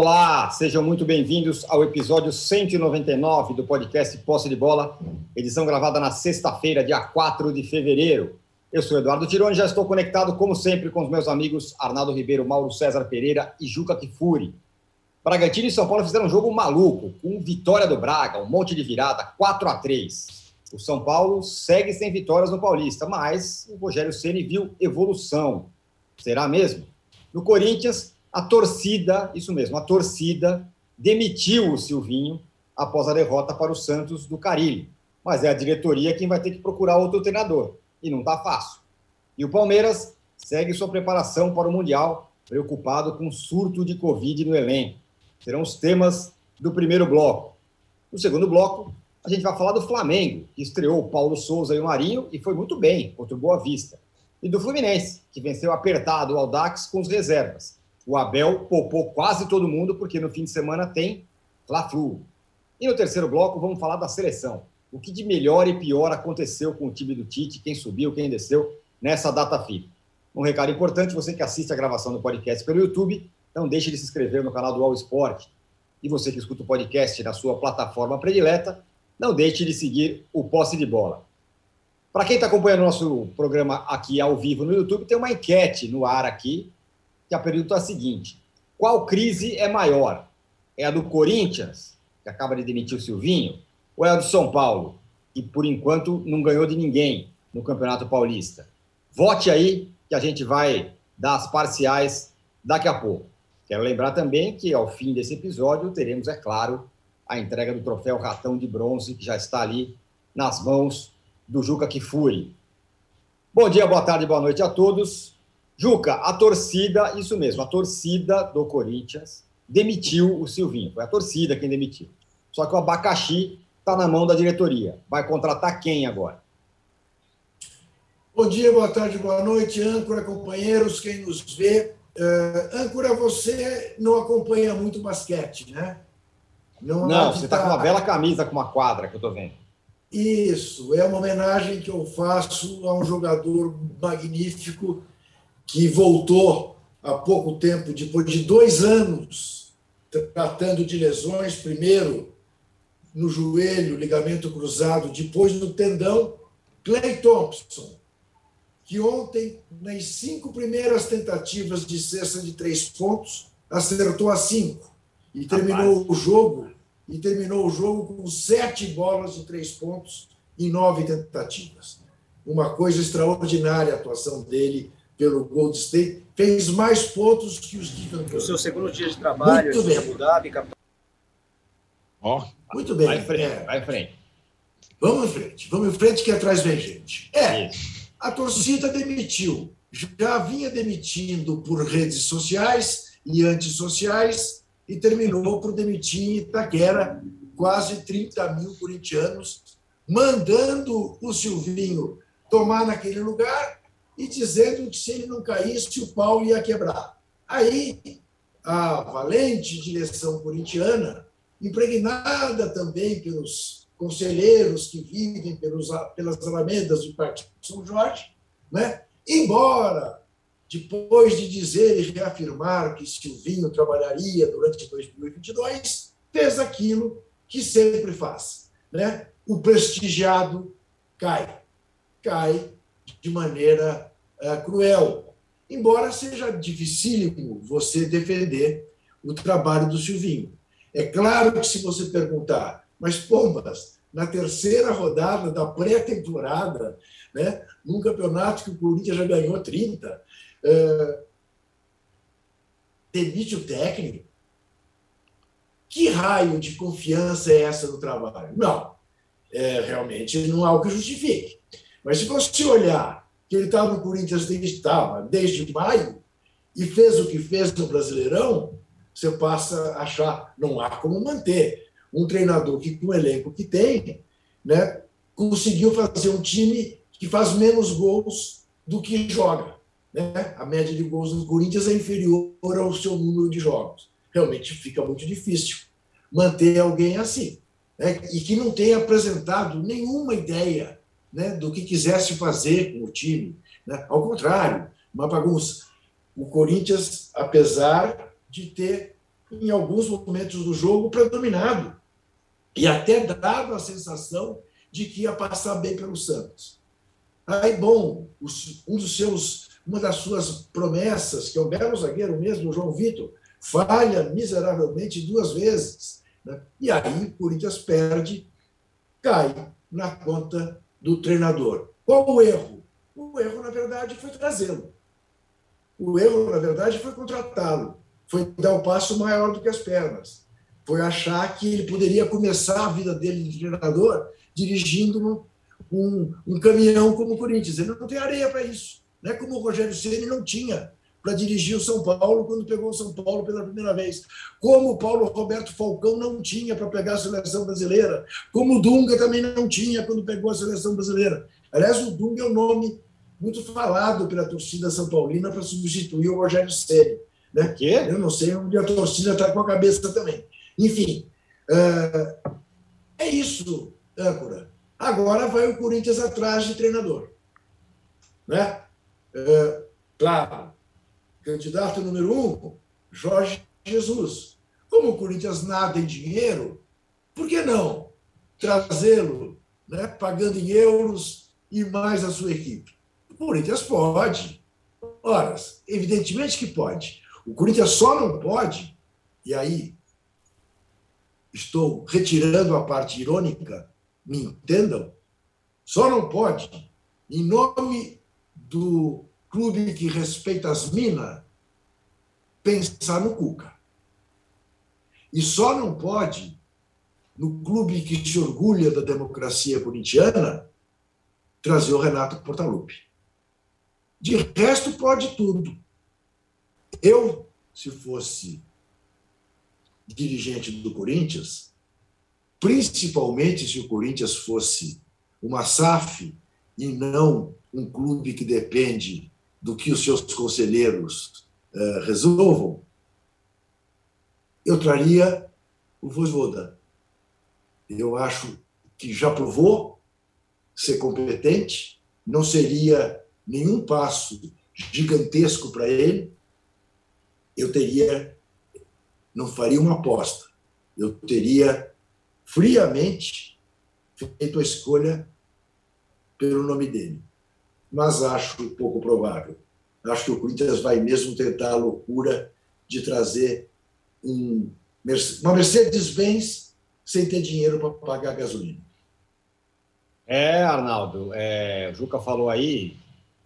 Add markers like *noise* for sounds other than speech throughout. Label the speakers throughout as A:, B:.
A: Olá, sejam muito bem-vindos ao episódio 199 do podcast Posse de Bola, edição gravada na sexta-feira, dia 4 de fevereiro. Eu sou Eduardo Tironi, já estou conectado, como sempre, com os meus amigos Arnaldo Ribeiro, Mauro César Pereira e Juca Kifuri. Bragantino e São Paulo fizeram um jogo maluco, com vitória do Braga, um monte de virada, 4 a 3 O São Paulo segue sem vitórias no Paulista, mas o Rogério Ceni viu evolução. Será mesmo? No Corinthians, a torcida, isso mesmo, a torcida demitiu o Silvinho após a derrota para o Santos do Carilho. Mas é a diretoria quem vai ter que procurar outro treinador. E não está fácil. E o Palmeiras segue sua preparação para o Mundial, preocupado com o surto de Covid no elenco serão os temas do primeiro bloco. No segundo bloco, a gente vai falar do Flamengo, que estreou o Paulo Souza e o Marinho e foi muito bem contra o Boa Vista. E do Fluminense, que venceu apertado o Aldax com os reservas. O Abel poupou quase todo mundo, porque no fim de semana tem Fla-Flu. E no terceiro bloco, vamos falar da seleção. O que de melhor e pior aconteceu com o time do Tite, quem subiu, quem desceu nessa data FIFA. Um recado importante, você que assiste a gravação do podcast pelo YouTube, não deixe de se inscrever no canal do All Sport. E você que escuta o podcast na sua plataforma predileta, não deixe de seguir o Posse de Bola. Para quem está acompanhando o nosso programa aqui ao vivo no YouTube, tem uma enquete no ar aqui, que a pergunta é a seguinte: qual crise é maior? É a do Corinthians, que acaba de demitir o Silvinho, ou é a do São Paulo, que por enquanto não ganhou de ninguém no Campeonato Paulista? Vote aí, que a gente vai dar as parciais daqui a pouco. Quero lembrar também que, ao fim desse episódio, teremos, é claro, a entrega do troféu Ratão de Bronze, que já está ali nas mãos do Juca Kifuri. Bom dia, boa tarde, boa noite a todos. Juca, a torcida, isso mesmo, a torcida do Corinthians demitiu o Silvinho. Foi a torcida quem demitiu. Só que o abacaxi está na mão da diretoria. Vai contratar quem agora?
B: Bom dia, boa tarde, boa noite, âncora, companheiros, quem nos vê. Uh, âncora, você não acompanha muito basquete, né?
A: Não, não você está com uma bela camisa com uma quadra que eu estou vendo.
B: Isso, é uma homenagem que eu faço a um jogador magnífico que voltou há pouco tempo, depois de dois anos, tratando de lesões, primeiro no joelho, ligamento cruzado, depois no tendão, Clay Thompson que ontem, nas cinco primeiras tentativas de cesta de três pontos, acertou a cinco e terminou Rapaz. o jogo e terminou o jogo com sete bolas de três pontos em nove tentativas. Uma coisa extraordinária a atuação dele pelo Gold State. Fez mais pontos que os
C: de O seu segundo dia de trabalho
B: Muito bem. Abu Dhabi,
A: Ó, oh, Muito bem. Vai em frente, é. vai em frente.
B: Vamos em frente, vamos em frente que atrás vem gente. É. Isso. A torcida demitiu. Já vinha demitindo por redes sociais e antissociais e terminou por demitir em Itaquera quase 30 mil corintianos, mandando o Silvinho tomar naquele lugar e dizendo que se ele não caísse, o pau ia quebrar. Aí, a valente direção corintiana, impregnada também pelos conselheiros que vivem pelos, pelas alamedas do Parque São Jorge, né? embora, depois de dizer e reafirmar que Silvinho trabalharia durante 2022, fez aquilo que sempre faz. Né? O prestigiado cai. Cai de maneira uh, cruel. Embora seja dificílimo você defender o trabalho do Silvinho. É claro que se você perguntar mas, pombas, na terceira rodada da pré-temporada, né, num campeonato que o Corinthians já ganhou 30, é, demite o técnico. Que raio de confiança é essa no trabalho? Não, é, realmente não há o que justifique. Mas se você olhar que ele estava no Corinthians desde, estava, desde maio e fez o que fez no Brasileirão, você passa a achar não há como manter um treinador que, com o elenco que tem, né, conseguiu fazer um time que faz menos gols do que joga. Né? A média de gols do Corinthians é inferior ao seu número de jogos. Realmente fica muito difícil manter alguém assim. Né? E que não tenha apresentado nenhuma ideia né, do que quisesse fazer com o time. Né? Ao contrário, uma bagunça. O Corinthians, apesar de ter em alguns momentos do jogo, predominado. E até dado a sensação de que ia passar bem pelo Santos. Aí, bom, um dos seus, uma das suas promessas, que é o belo zagueiro mesmo, o João Vitor, falha miseravelmente duas vezes. Né? E aí o Corinthians perde, cai na conta do treinador. Qual o erro? O erro, na verdade, foi trazê-lo. O erro, na verdade, foi contratá-lo. Foi dar um passo maior do que as pernas. Foi achar que ele poderia começar a vida dele de treinador dirigindo um, um caminhão como o Corinthians. Ele não tem areia para isso. Não é como o Rogério Ceni não tinha para dirigir o São Paulo quando pegou o São Paulo pela primeira vez. Como o Paulo Roberto Falcão não tinha para pegar a seleção brasileira. Como o Dunga também não tinha quando pegou a seleção brasileira. Aliás, o Dunga é um nome muito falado pela torcida São Paulina para substituir o Rogério Ceni. Né?
A: Quê?
B: Eu não sei onde a torcida está com a cabeça também. Enfim, uh, é isso, âncora. Agora vai o Corinthians atrás de treinador. Né? Uh, claro, candidato número um, Jorge Jesus. Como o Corinthians nada em dinheiro, por que não trazê-lo, né, pagando em euros e mais a sua equipe? O Corinthians pode. Ora, evidentemente que pode. O Corinthians só não pode, e aí estou retirando a parte irônica, me entendam, só não pode, em nome do clube que respeita as minas, pensar no Cuca. E só não pode, no clube que se orgulha da democracia corintiana, trazer o Renato Portaluppi. De resto, pode tudo. Eu, se fosse dirigente do Corinthians, principalmente se o Corinthians fosse uma SAF e não um clube que depende do que os seus conselheiros uh, resolvam, eu traria o Vosvoda. Eu acho que já provou ser competente, não seria nenhum passo gigantesco para ele. Eu teria, não faria uma aposta, eu teria friamente feito a escolha pelo nome dele mas acho pouco provável. Acho que o Corinthians vai mesmo tentar a loucura de trazer um, uma Mercedes-Benz sem ter dinheiro para pagar gasolina.
A: É, Arnaldo, é, o Juca falou aí,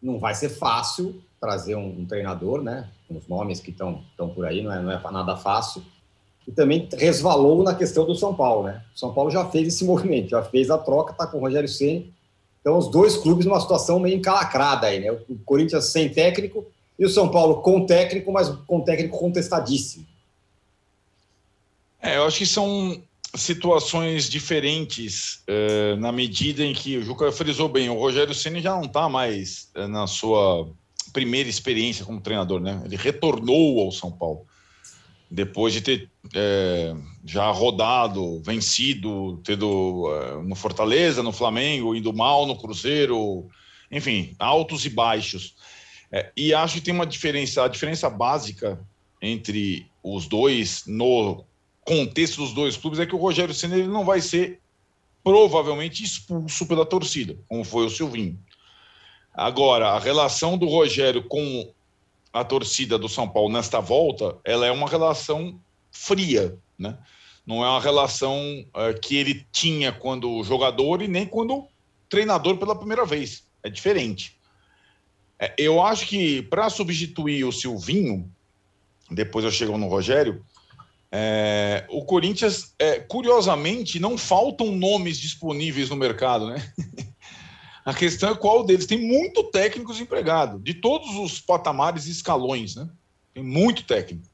A: não vai ser fácil trazer um, um treinador, né? Os nomes que estão por aí, não é, não é nada fácil. E também resvalou na questão do São Paulo, né? O São Paulo já fez esse *laughs* movimento, já fez a troca, está com o Rogério Ceni então, os dois clubes numa situação meio encalacrada aí, né? O Corinthians sem técnico e o São Paulo com técnico, mas com técnico contestadíssimo.
D: É, eu acho que são situações diferentes uh, na medida em que o Juca frisou bem, o Rogério Ceni já não está mais uh, na sua primeira experiência como treinador, né? Ele retornou ao São Paulo depois de ter é, já rodado, vencido, tendo é, no Fortaleza, no Flamengo, indo mal no Cruzeiro, enfim, altos e baixos. É, e acho que tem uma diferença, a diferença básica entre os dois, no contexto dos dois clubes, é que o Rogério Senna ele não vai ser provavelmente expulso pela torcida, como foi o Silvinho. Agora, a relação do Rogério com a torcida do São Paulo nesta volta, ela é uma relação fria, né? Não é uma relação uh, que ele tinha quando jogador e nem quando treinador pela primeira vez. É diferente. É, eu acho que para substituir o Silvinho, depois eu chego no Rogério, é, o Corinthians, é, curiosamente, não faltam nomes disponíveis no mercado, né? *laughs* A questão é qual deles. Tem muito técnicos empregados, de todos os patamares e escalões, né? Tem muito técnico.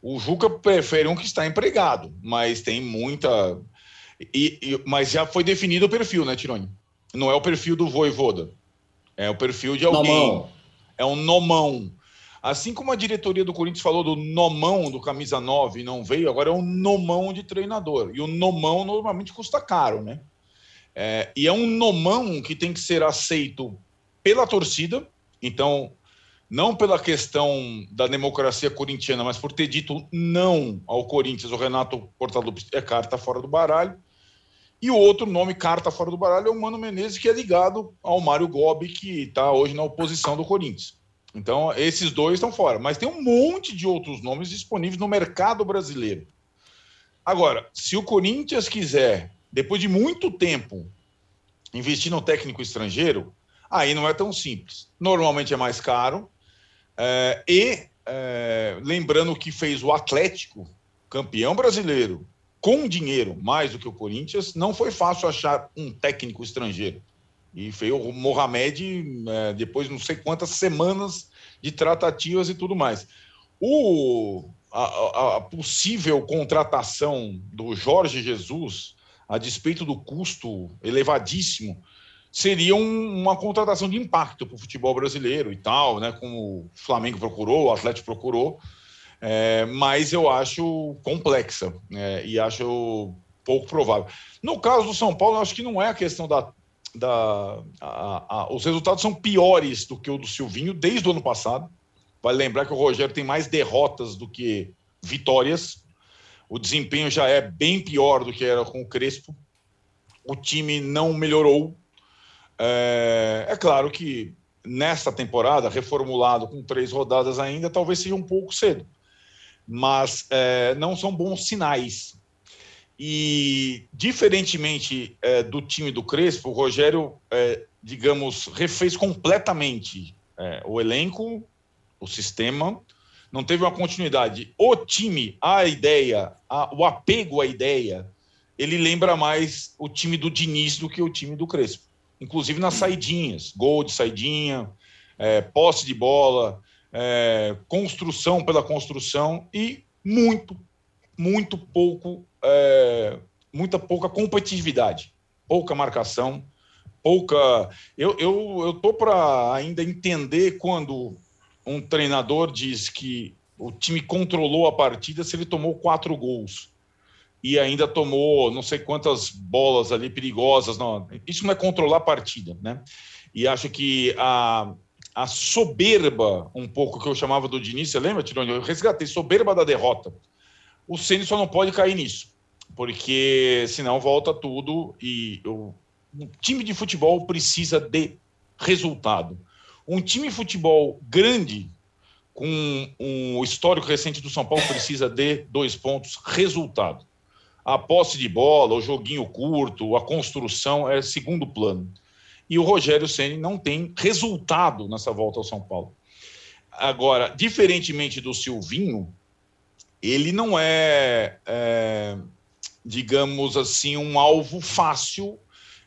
D: O Juca prefere um que está empregado, mas tem muita. E, e, mas já foi definido o perfil, né, Tironi? Não é o perfil do Voivoda. É o perfil de alguém. Nomão. É um nomão. Assim como a diretoria do Corinthians falou do nomão do camisa 9 não veio, agora é um nomão de treinador. E o nomão normalmente custa caro, né? É, e é um nomão que tem que ser aceito pela torcida. Então, não pela questão da democracia corintiana, mas por ter dito não ao Corinthians, o Renato Portaluppi é carta fora do baralho. E o outro nome, carta fora do baralho, é o Mano Menezes, que é ligado ao Mário Gobi, que está hoje na oposição do Corinthians. Então, esses dois estão fora. Mas tem um monte de outros nomes disponíveis no mercado brasileiro. Agora, se o Corinthians quiser, depois de muito tempo, investir no técnico estrangeiro, aí não é tão simples. Normalmente é mais caro. É, e é, lembrando que fez o Atlético, campeão brasileiro, com dinheiro mais do que o Corinthians, não foi fácil achar um técnico estrangeiro. E veio o Mohamed é, depois não sei quantas semanas de tratativas e tudo mais. O, a, a, possível contratação do Jorge Jesus, a despeito do custo elevadíssimo, seria um, uma contratação de impacto para o futebol brasileiro e tal, né? Como o Flamengo procurou, o Atlético procurou, é, mas eu acho complexa é, e acho pouco provável. No caso do São Paulo, acho que não é a questão da. da a, a, os resultados são piores do que o do Silvinho desde o ano passado. Vale lembrar que o Rogério tem mais derrotas do que vitórias. O desempenho já é bem pior do que era com o Crespo. O time não melhorou. É, é claro que nesta temporada, reformulado com três rodadas ainda, talvez seja um pouco cedo. Mas é, não são bons sinais. E, diferentemente é, do time do Crespo, o Rogério, é, digamos, refez completamente é, o elenco, o sistema, não teve uma continuidade. O time, a ideia, a, o apego à ideia, ele lembra mais o time do Diniz do que o time do Crespo. Inclusive nas saidinhas, gol de saidinha, é, posse de bola, é, construção pela construção e muito, muito pouco, é, muita pouca competitividade, pouca marcação, pouca. Eu eu eu tô para ainda entender quando um treinador diz que o time controlou a partida se ele tomou quatro gols e ainda tomou não sei quantas bolas ali perigosas. Não. Isso não é controlar a partida, né? E acho que a, a soberba, um pouco que eu chamava do Diniz, você lembra, Tironi? Eu resgatei, soberba da derrota. O Ceni só não pode cair nisso, porque senão volta tudo e o, o time de futebol precisa de resultado. Um time de futebol grande, com um histórico recente do São Paulo, precisa de dois pontos: resultado. A posse de bola, o joguinho curto, a construção é segundo plano. E o Rogério Ceni não tem resultado nessa volta ao São Paulo. Agora, diferentemente do Silvinho, ele não é, é digamos assim, um alvo fácil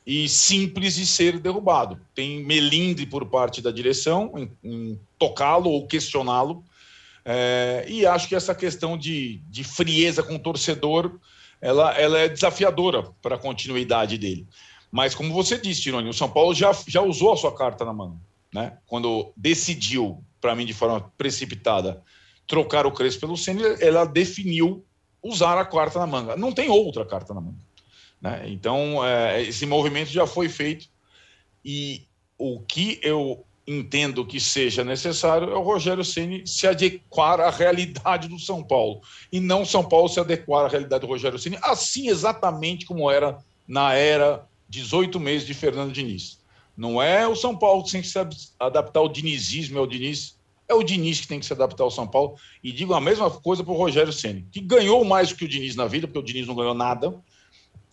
D: e simples de ser derrubado. Tem melindre por parte da direção em, em tocá-lo ou questioná-lo. É, e acho que essa questão de, de frieza com o torcedor ela, ela é desafiadora para a continuidade dele. Mas, como você disse, Tironi, o São Paulo já, já usou a sua carta na mão. Né? Quando decidiu, para mim, de forma precipitada, trocar o Crespo pelo Senna, ela definiu usar a carta na manga. Não tem outra carta na manga. Né? Então, é, esse movimento já foi feito e o que eu entendo que seja necessário é o Rogério Ceni se adequar à realidade do São Paulo e não São Paulo se adequar à realidade do Rogério Ceni, assim exatamente como era na era 18 meses de Fernando Diniz. Não é o São Paulo que tem que se adaptar ao dinizismo, é o Diniz, é o Diniz que tem que se adaptar ao São Paulo. E digo a mesma coisa para o Rogério Ceni, que ganhou mais do que o Diniz na vida, porque o Diniz não ganhou nada,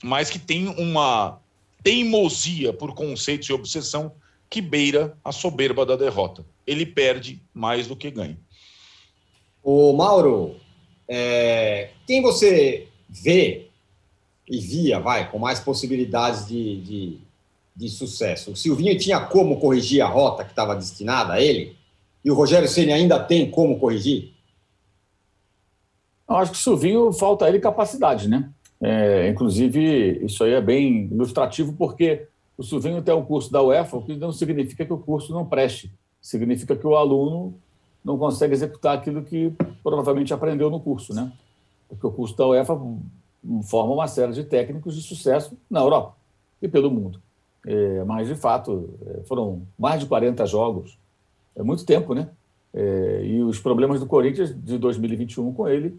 D: mas que tem uma teimosia por conceitos e obsessão que beira a soberba da derrota. Ele perde mais do que ganha.
A: O Mauro, é, quem você vê e via, vai, com mais possibilidades de, de, de sucesso? O Silvinho tinha como corrigir a rota que estava destinada a ele? E o Rogério Ceni ainda tem como corrigir?
E: Eu acho que o Silvinho falta a ele capacidade, né? É, inclusive, isso aí é bem ilustrativo, porque o Silvinho tem um curso da UEFA, o que não significa que o curso não preste. Significa que o aluno não consegue executar aquilo que provavelmente aprendeu no curso, né? Porque o curso da UEFA forma uma série de técnicos de sucesso na Europa e pelo mundo. É, mas, de fato, é, foram mais de 40 jogos. É muito tempo, né? É, e os problemas do Corinthians de 2021 com ele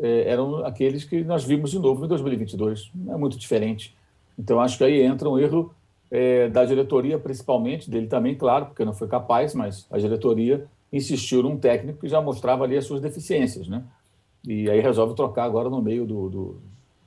E: eram aqueles que nós vimos de novo em 2022. Não é muito diferente. Então, acho que aí entra um erro é, da diretoria, principalmente, dele também, claro, porque não foi capaz, mas a diretoria insistiu num técnico que já mostrava ali as suas deficiências, né? E aí resolve trocar agora no meio do, do,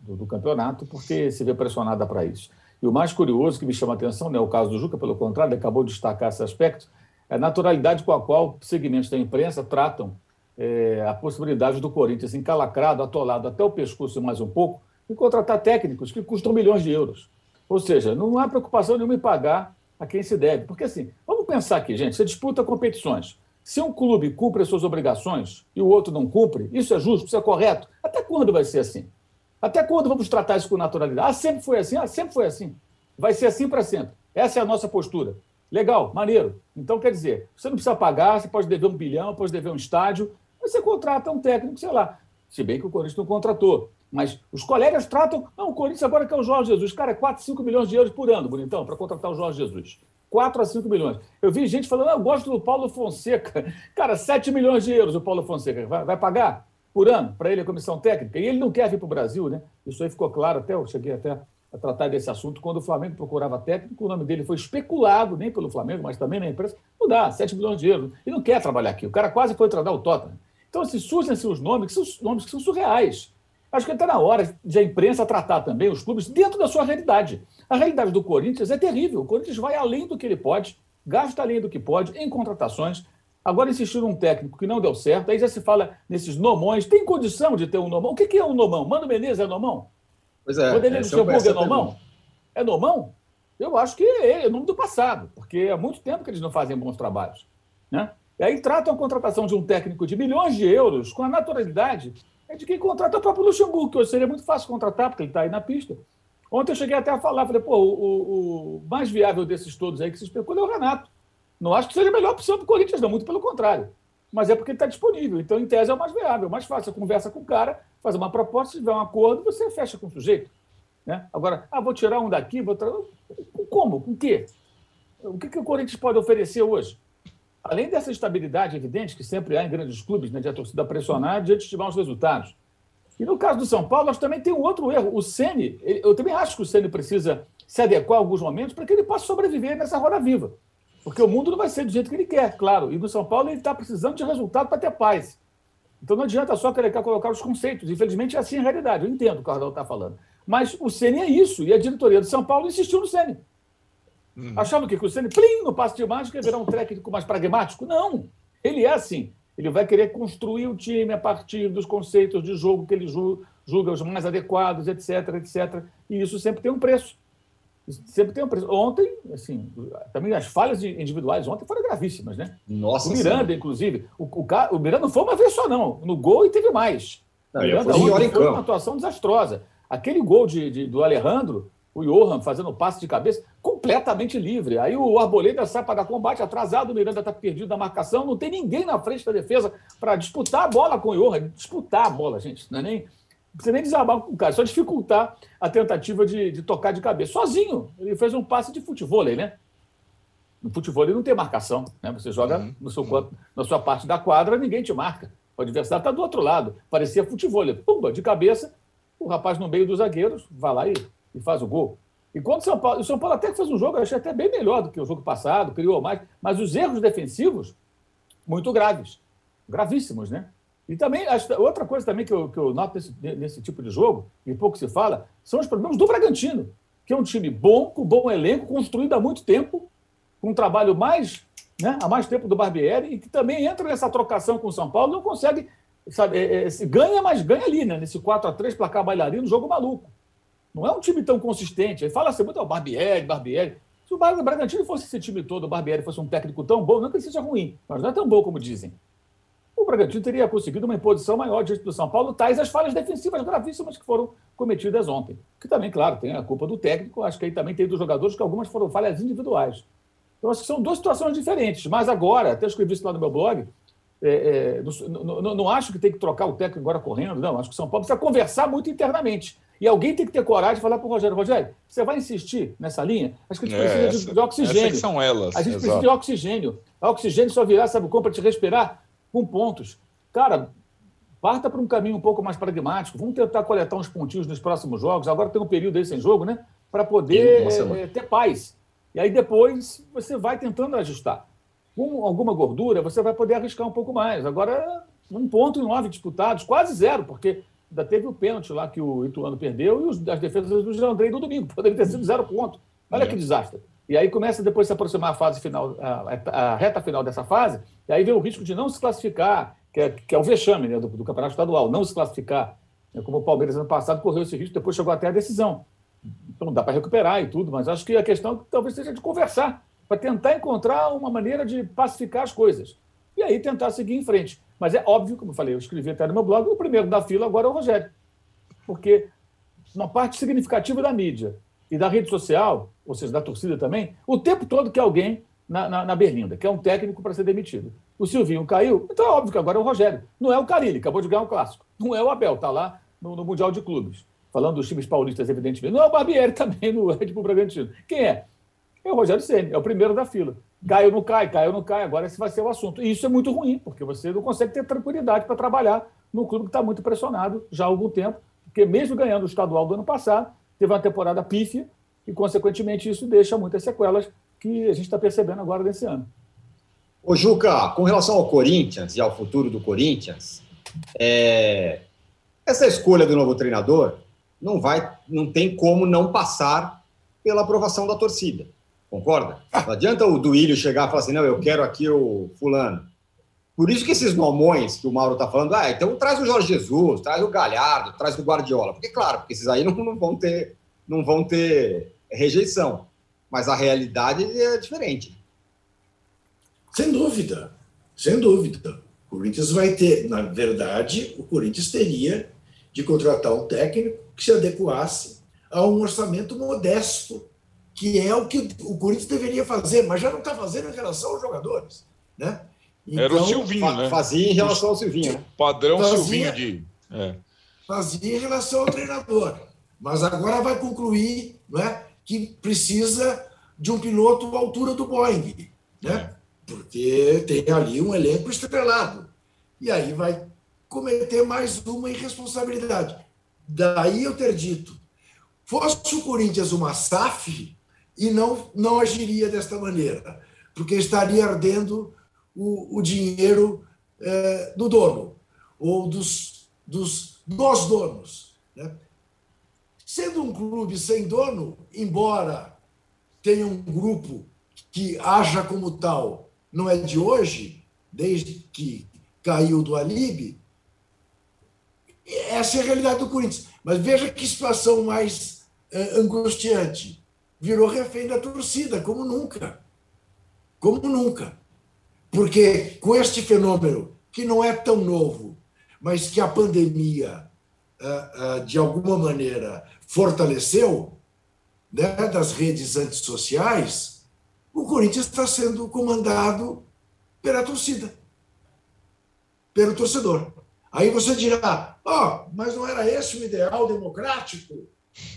E: do, do campeonato, porque se vê pressionada para isso. E o mais curioso que me chama a atenção, não é o caso do Juca, pelo contrário, acabou de destacar esse aspecto, é a naturalidade com a qual segmentos da imprensa tratam é, a possibilidade do Corinthians encalacrado, atolado até o pescoço mais um pouco, e contratar técnicos que custam milhões de euros. Ou seja, não há preocupação nenhuma em pagar a quem se deve. Porque, assim, vamos pensar aqui, gente: você disputa competições. Se um clube cumpre as suas obrigações e o outro não cumpre, isso é justo, isso é correto. Até quando vai ser assim? Até quando vamos tratar isso com naturalidade? Ah, sempre foi assim? Ah, sempre foi assim. Vai ser assim para sempre. Essa é a nossa postura. Legal, maneiro. Então, quer dizer, você não precisa pagar, você pode dever um bilhão, pode dever um estádio, você contrata um técnico, sei lá. Se bem que o Corinthians não contratou. Mas os colegas tratam. Não, o Corinthians agora quer o Jorge Jesus. Cara, é 4, 5 milhões de euros por ano, bonitão, para contratar o Jorge Jesus. 4 a 5 milhões. Eu vi gente falando, ah, eu gosto do Paulo Fonseca. *laughs* Cara, 7 milhões de euros o Paulo Fonseca. Vai, vai pagar por ano para ele a comissão técnica? E ele não quer vir para o Brasil, né? Isso aí ficou claro até, eu cheguei até a tratar desse assunto. Quando o Flamengo procurava técnico, o nome dele foi especulado, nem pelo Flamengo, mas também na imprensa. Não dá, 7 milhões de euros. E não quer trabalhar aqui. O cara quase foi tratar o Tottenham. Então, se surgem-se os nomes, que são nomes que são surreais. Acho que está na hora de a imprensa tratar também os clubes dentro da sua realidade. A realidade do Corinthians é terrível. O Corinthians vai além do que ele pode, gasta além do que pode em contratações. Agora insistir num técnico que não deu certo, aí já se fala nesses nomões. Tem condição de ter um nomão? O que é um nomão? Mano Menezes é nomão?
A: Pois é.
E: Poderia Luxemburgo é nomão? É nomão? Eu acho que é, é nome do passado, porque há muito tempo que eles não fazem bons trabalhos. Né? E aí tratam a contratação de um técnico de milhões de euros com a naturalidade é de quem contrata o próprio Luxemburgo, que hoje seria muito fácil contratar, porque ele está aí na pista. Ontem eu cheguei até a falar, falei, pô, o, o mais viável desses todos aí que se especula é o Renato. Não acho que seja a melhor opção para o Corinthians, não, muito pelo contrário. Mas é porque ele está disponível. Então, em tese, é o mais viável, mais fácil. Você conversa com o cara, faz uma proposta, se tiver um acordo, você fecha com o sujeito. Né? Agora, ah, vou tirar um daqui, vou tirar. Como? Com o quê? O que, que o Corinthians pode oferecer hoje? Além dessa estabilidade evidente que sempre há em grandes clubes, né, de a torcida pressionar diante de maus resultados. E no caso do São Paulo, nós também tem um outro erro. O Ceni, eu também acho que o Ceni precisa se adequar a alguns momentos para que ele possa sobreviver nessa roda viva. Porque o mundo não vai ser do jeito que ele quer, claro. E no São Paulo ele está precisando de resultado para ter paz. Então não adianta só querer colocar os conceitos. Infelizmente é assim a realidade. Eu entendo o que o Cardão está falando. Mas o Ceni é isso. E a diretoria do São Paulo insistiu no Ceni. Uhum. Achando que o Ceni, plim, no passe de mágica, virar um técnico mais pragmático. Não. Ele é assim. Ele vai querer construir o time a partir dos conceitos de jogo que ele julga os mais adequados, etc, etc. E isso sempre tem um preço. Sempre tem um preço. Ontem, assim, também as falhas individuais ontem foram gravíssimas, né?
A: Nossa.
E: O Miranda, senhora. inclusive. O, o, o, Miranda não foi uma vez só, não. No gol e teve mais. O Miranda foi, foi uma atuação desastrosa. Aquele gol de, de, do Alejandro, o Johan fazendo passe de cabeça, completamente livre. Aí o Arboleda sai para dar combate atrasado, o Miranda está perdido na marcação, não tem ninguém na frente da defesa para disputar a bola com o Johan. Disputar a bola, gente, não é nem. Não precisa nem desabar com o cara, só dificultar a tentativa de, de tocar de cabeça. Sozinho, ele fez um passe de futebol, né? No futebol não tem marcação, né? Você joga uhum. no seu, na sua parte da quadra, ninguém te marca. O adversário está do outro lado. Parecia futebol. Pumba, de cabeça, o rapaz no meio dos zagueiros vai lá e e faz o gol. Enquanto o São Paulo, o São Paulo até fez um jogo, eu achei até bem melhor do que o jogo passado, criou mais, mas os erros defensivos, muito graves, gravíssimos, né? E também, outra coisa também que eu, que eu noto nesse, nesse tipo de jogo, e pouco se fala, são os problemas do Bragantino, que é um time bom, com bom elenco, construído há muito tempo, com um trabalho mais, né, há mais tempo do Barbieri, e que também entra nessa trocação com o São Paulo, não consegue, sabe, é, é, ganha, mas ganha ali, né, nesse 4 a 3 placar bailarino, jogo maluco. Não é um time tão consistente. Ele fala assim, muito, oh, Barbieri, Barbieri. Se o Bragantino fosse esse time todo, o Barbieri fosse um técnico tão bom, não que ele seja ruim, mas não é tão bom como dizem. O Bragantino teria conseguido uma imposição maior diante do São Paulo, tais as falhas defensivas gravíssimas que foram cometidas ontem. Que também, claro, tem a culpa do técnico, acho que aí também tem dos jogadores, que algumas foram falhas individuais. Então, acho que são duas situações diferentes. Mas agora, até escrevi isso lá no meu blog, é, é, não, não, não, acho que tem que trocar o técnico agora correndo, não. Acho que o São Paulo precisa conversar muito internamente. E alguém tem que ter coragem de falar para o Rogério, Rogério, você vai insistir nessa linha? Acho que a gente é, precisa essa, de, de, oxigênio.
D: são elas.
E: A gente exato. precisa de oxigênio. A oxigênio só virá, sabe como, para te respirar com pontos. Cara, parta para um caminho um pouco mais pragmático. Vamos tentar coletar uns pontinhos nos próximos jogos. Agora tem um período aí sem jogo, né? Para poder é, ter paz. E aí depois você vai tentando ajustar. Com alguma gordura, você vai poder arriscar um pouco mais. Agora, um ponto em nove disputados, quase zero, porque ainda teve o pênalti lá que o Ituano perdeu e os, as defesas do Jandrei do domingo. *laughs* Poderia ter sido zero ponto. Olha é. que desastre. E aí começa depois a se aproximar a fase final, a, a, reta final dessa fase, e aí vem o risco de não se classificar, que é, que é o vexame né, do, do, campeonato estadual, não se classificar. É como o Palmeiras ano passado correu esse risco, depois chegou até a decisão. Então dá para recuperar e tudo, mas acho que a questão talvez seja de conversar, para tentar encontrar uma maneira de pacificar as coisas. E aí tentar seguir em frente. Mas é óbvio, como eu falei, eu escrevi até no meu blog, o primeiro da fila agora é o Rogério. Porque uma parte significativa da mídia e da rede social, ou seja, da torcida também, o tempo todo que alguém na, na, na Berlinda, que é um técnico para ser demitido. O Silvinho caiu, então é óbvio que agora é o Rogério. Não é o Carilli, acabou de ganhar um clássico. Não é o Abel, está lá no, no, Mundial de Clubes. Falando dos times paulistas, evidentemente. Não é o Barbieri *laughs* também no Red Bull Bragantino. Quem é? É o Rogério Senna, é o primeiro da fila. Cai ou não cai, cai ou não cai, agora esse vai ser o assunto. E isso é muito ruim, porque você não consegue ter tranquilidade para trabalhar no clube que está muito pressionado já há algum tempo, porque mesmo ganhando o estadual do ano passado, teve uma temporada pífia e, consequentemente, isso deixa muitas sequelas que a gente está percebendo agora nesse ano.
A: Ô, Juca, com relação ao Corinthians e ao futuro do Corinthians, é... essa escolha do novo treinador não vai, não tem como não passar pela aprovação da torcida. Concorda? Não adianta o Duílio chegar e falar assim, não, eu quero aqui o fulano. Por isso que esses nomões que o Mauro está falando, ah, então traz o Jorge Jesus, traz o Galhardo, traz o Guardiola. Porque, claro, porque esses aí não, não vão ter, não vão ter rejeição. Mas a realidade é diferente.
B: Sem dúvida, sem dúvida. O Corinthians vai ter, na verdade, o Corinthians teria de contratar um técnico que se adequasse a um orçamento modesto, que é o que o Corinthians deveria fazer, mas já não está fazendo em relação aos jogadores. Né?
D: Então, Era o então, Silvinho, né?
A: Fazia em relação ao Silvinho. Né?
D: Padrão fazia, Silvinho de. É.
B: Fazia em relação ao treinador. Mas agora vai concluir né, que precisa de um piloto à altura do Boeing. Né? É. Porque tem ali um elenco estrelado. E aí vai cometer mais uma irresponsabilidade. Daí eu ter dito Fosse o Corinthians uma SAF, e não, não agiria desta maneira, porque estaria ardendo o, o dinheiro é, do dono, ou dos, dos, dos donos. Né? Sendo um clube sem dono, embora tenha um grupo que haja como tal, não é de hoje, desde que caiu do Alibe, essa é a realidade do Corinthians. Mas veja que situação mais é, angustiante. Virou refém da torcida, como nunca. Como nunca. Porque com este fenômeno, que não é tão novo, mas que a pandemia, é, é, de alguma maneira, fortaleceu, né, das redes antissociais, o Corinthians está sendo comandado pela torcida, pelo torcedor. Aí você dirá, ó, oh, mas não era esse o ideal democrático?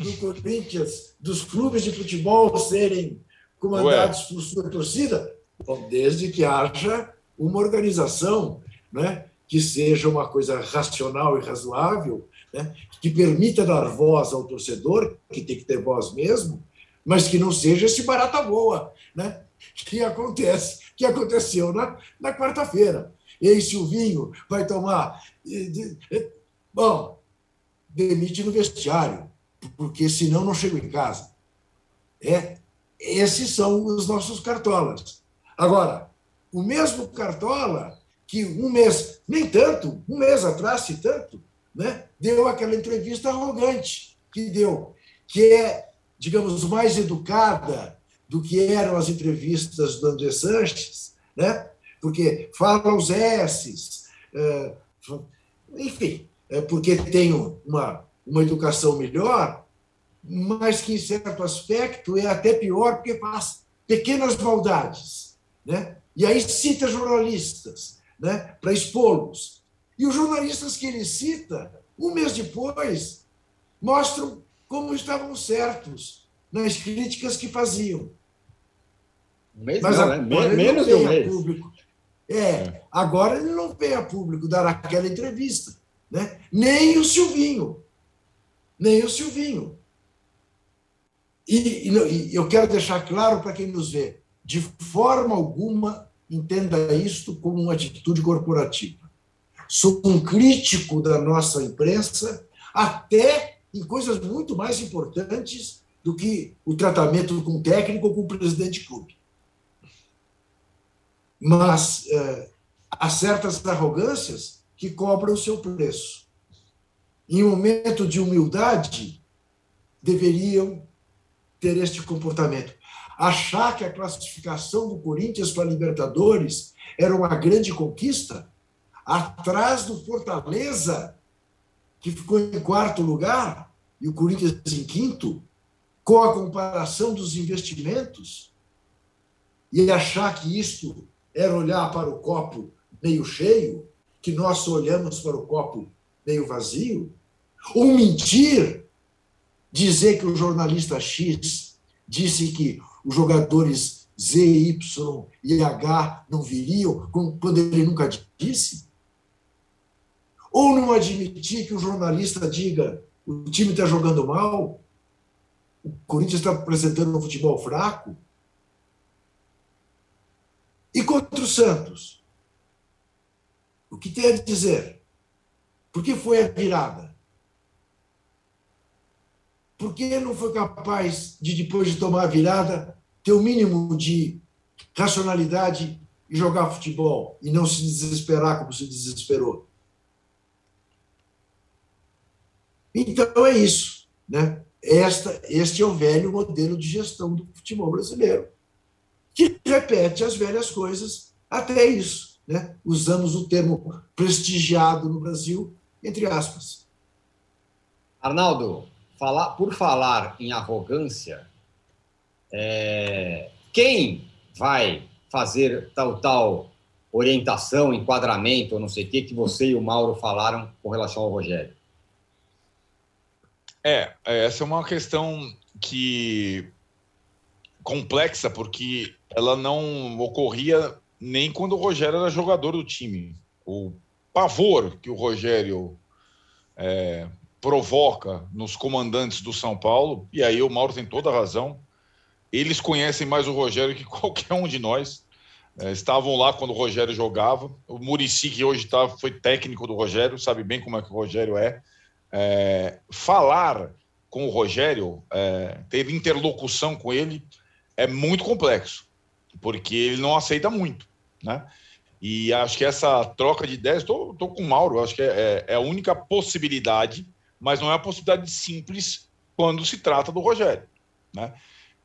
B: Do Corinthians, dos clubes de futebol serem comandados Ué. por sua torcida? Bom, desde que haja uma organização né, que seja uma coisa racional e razoável, né, que permita dar voz ao torcedor, que tem que ter voz mesmo, mas que não seja esse barata boa, né, que acontece, que aconteceu na, na quarta-feira. Ei, Silvinho vai tomar. Bom, demite no vestiário porque senão não chego em casa. É, esses são os nossos cartolas. Agora, o mesmo cartola que um mês, nem tanto, um mês atrás, se tanto, né, deu aquela entrevista arrogante que deu, que é, digamos, mais educada do que eram as entrevistas do André Sanches, né? porque fala os S's, é, enfim, é porque tem uma, uma educação melhor, mas que, em certo aspecto, é até pior, porque faz pequenas maldades. Né? E aí cita jornalistas né, para expô-los. E os jornalistas que ele cita, um mês depois, mostram como estavam certos nas críticas que faziam.
A: Um mês
B: Mas
A: não,
B: agora
A: né? Menos
B: não
A: de um mês.
B: público. É, agora ele não vem a público dar aquela entrevista. Né? Nem o Silvinho. Nem o Silvinho. E, e e eu quero deixar claro para quem nos vê: de forma alguma entenda isto como uma atitude corporativa. Sou um crítico da nossa imprensa, até em coisas muito mais importantes do que o tratamento com o técnico ou com o presidente de clube. Mas eh, há certas arrogâncias que cobram o seu preço. Em um momento de humildade, deveriam ter este comportamento. Achar que a classificação do Corinthians para a Libertadores era uma grande conquista, atrás do Fortaleza, que ficou em quarto lugar, e o Corinthians em quinto, com a comparação dos investimentos, e achar que isto era olhar para o copo meio cheio, que nós olhamos para o copo meio vazio, ou mentir, dizer que o jornalista X disse que os jogadores Z, Y e H não viriam, quando ele nunca disse? Ou não admitir que o jornalista diga o time está jogando mal, o Corinthians está apresentando um futebol fraco? E contra o Santos? O que tem a dizer? Por que foi a virada? Por que não foi capaz de, depois de tomar a virada, ter o mínimo de racionalidade e jogar futebol e não se desesperar como se desesperou? Então é isso, né? Esta, este é o velho modelo de gestão do futebol brasileiro, que repete as velhas coisas até isso, né? Usamos o termo prestigiado no Brasil, entre aspas.
A: Arnaldo, falar, por falar em arrogância, é, quem vai fazer tal tal orientação, enquadramento, ou não sei o que, que você e o Mauro falaram com relação ao Rogério?
D: É, essa é uma questão que complexa, porque ela não ocorria nem quando o Rogério era jogador do time. O pavor que o Rogério é, provoca nos comandantes do São Paulo, e aí o Mauro tem toda a razão, eles conhecem mais o Rogério que *laughs* qualquer um de nós. É, estavam lá quando o Rogério jogava. O Murici, que hoje tá, foi técnico do Rogério, sabe bem como é que o Rogério é. É, falar com o Rogério, é, ter interlocução com ele, é muito complexo, porque ele não aceita muito, né? E acho que essa troca de ideias, estou com o Mauro, acho que é, é, a única possibilidade, mas não é a possibilidade simples quando se trata do Rogério, né?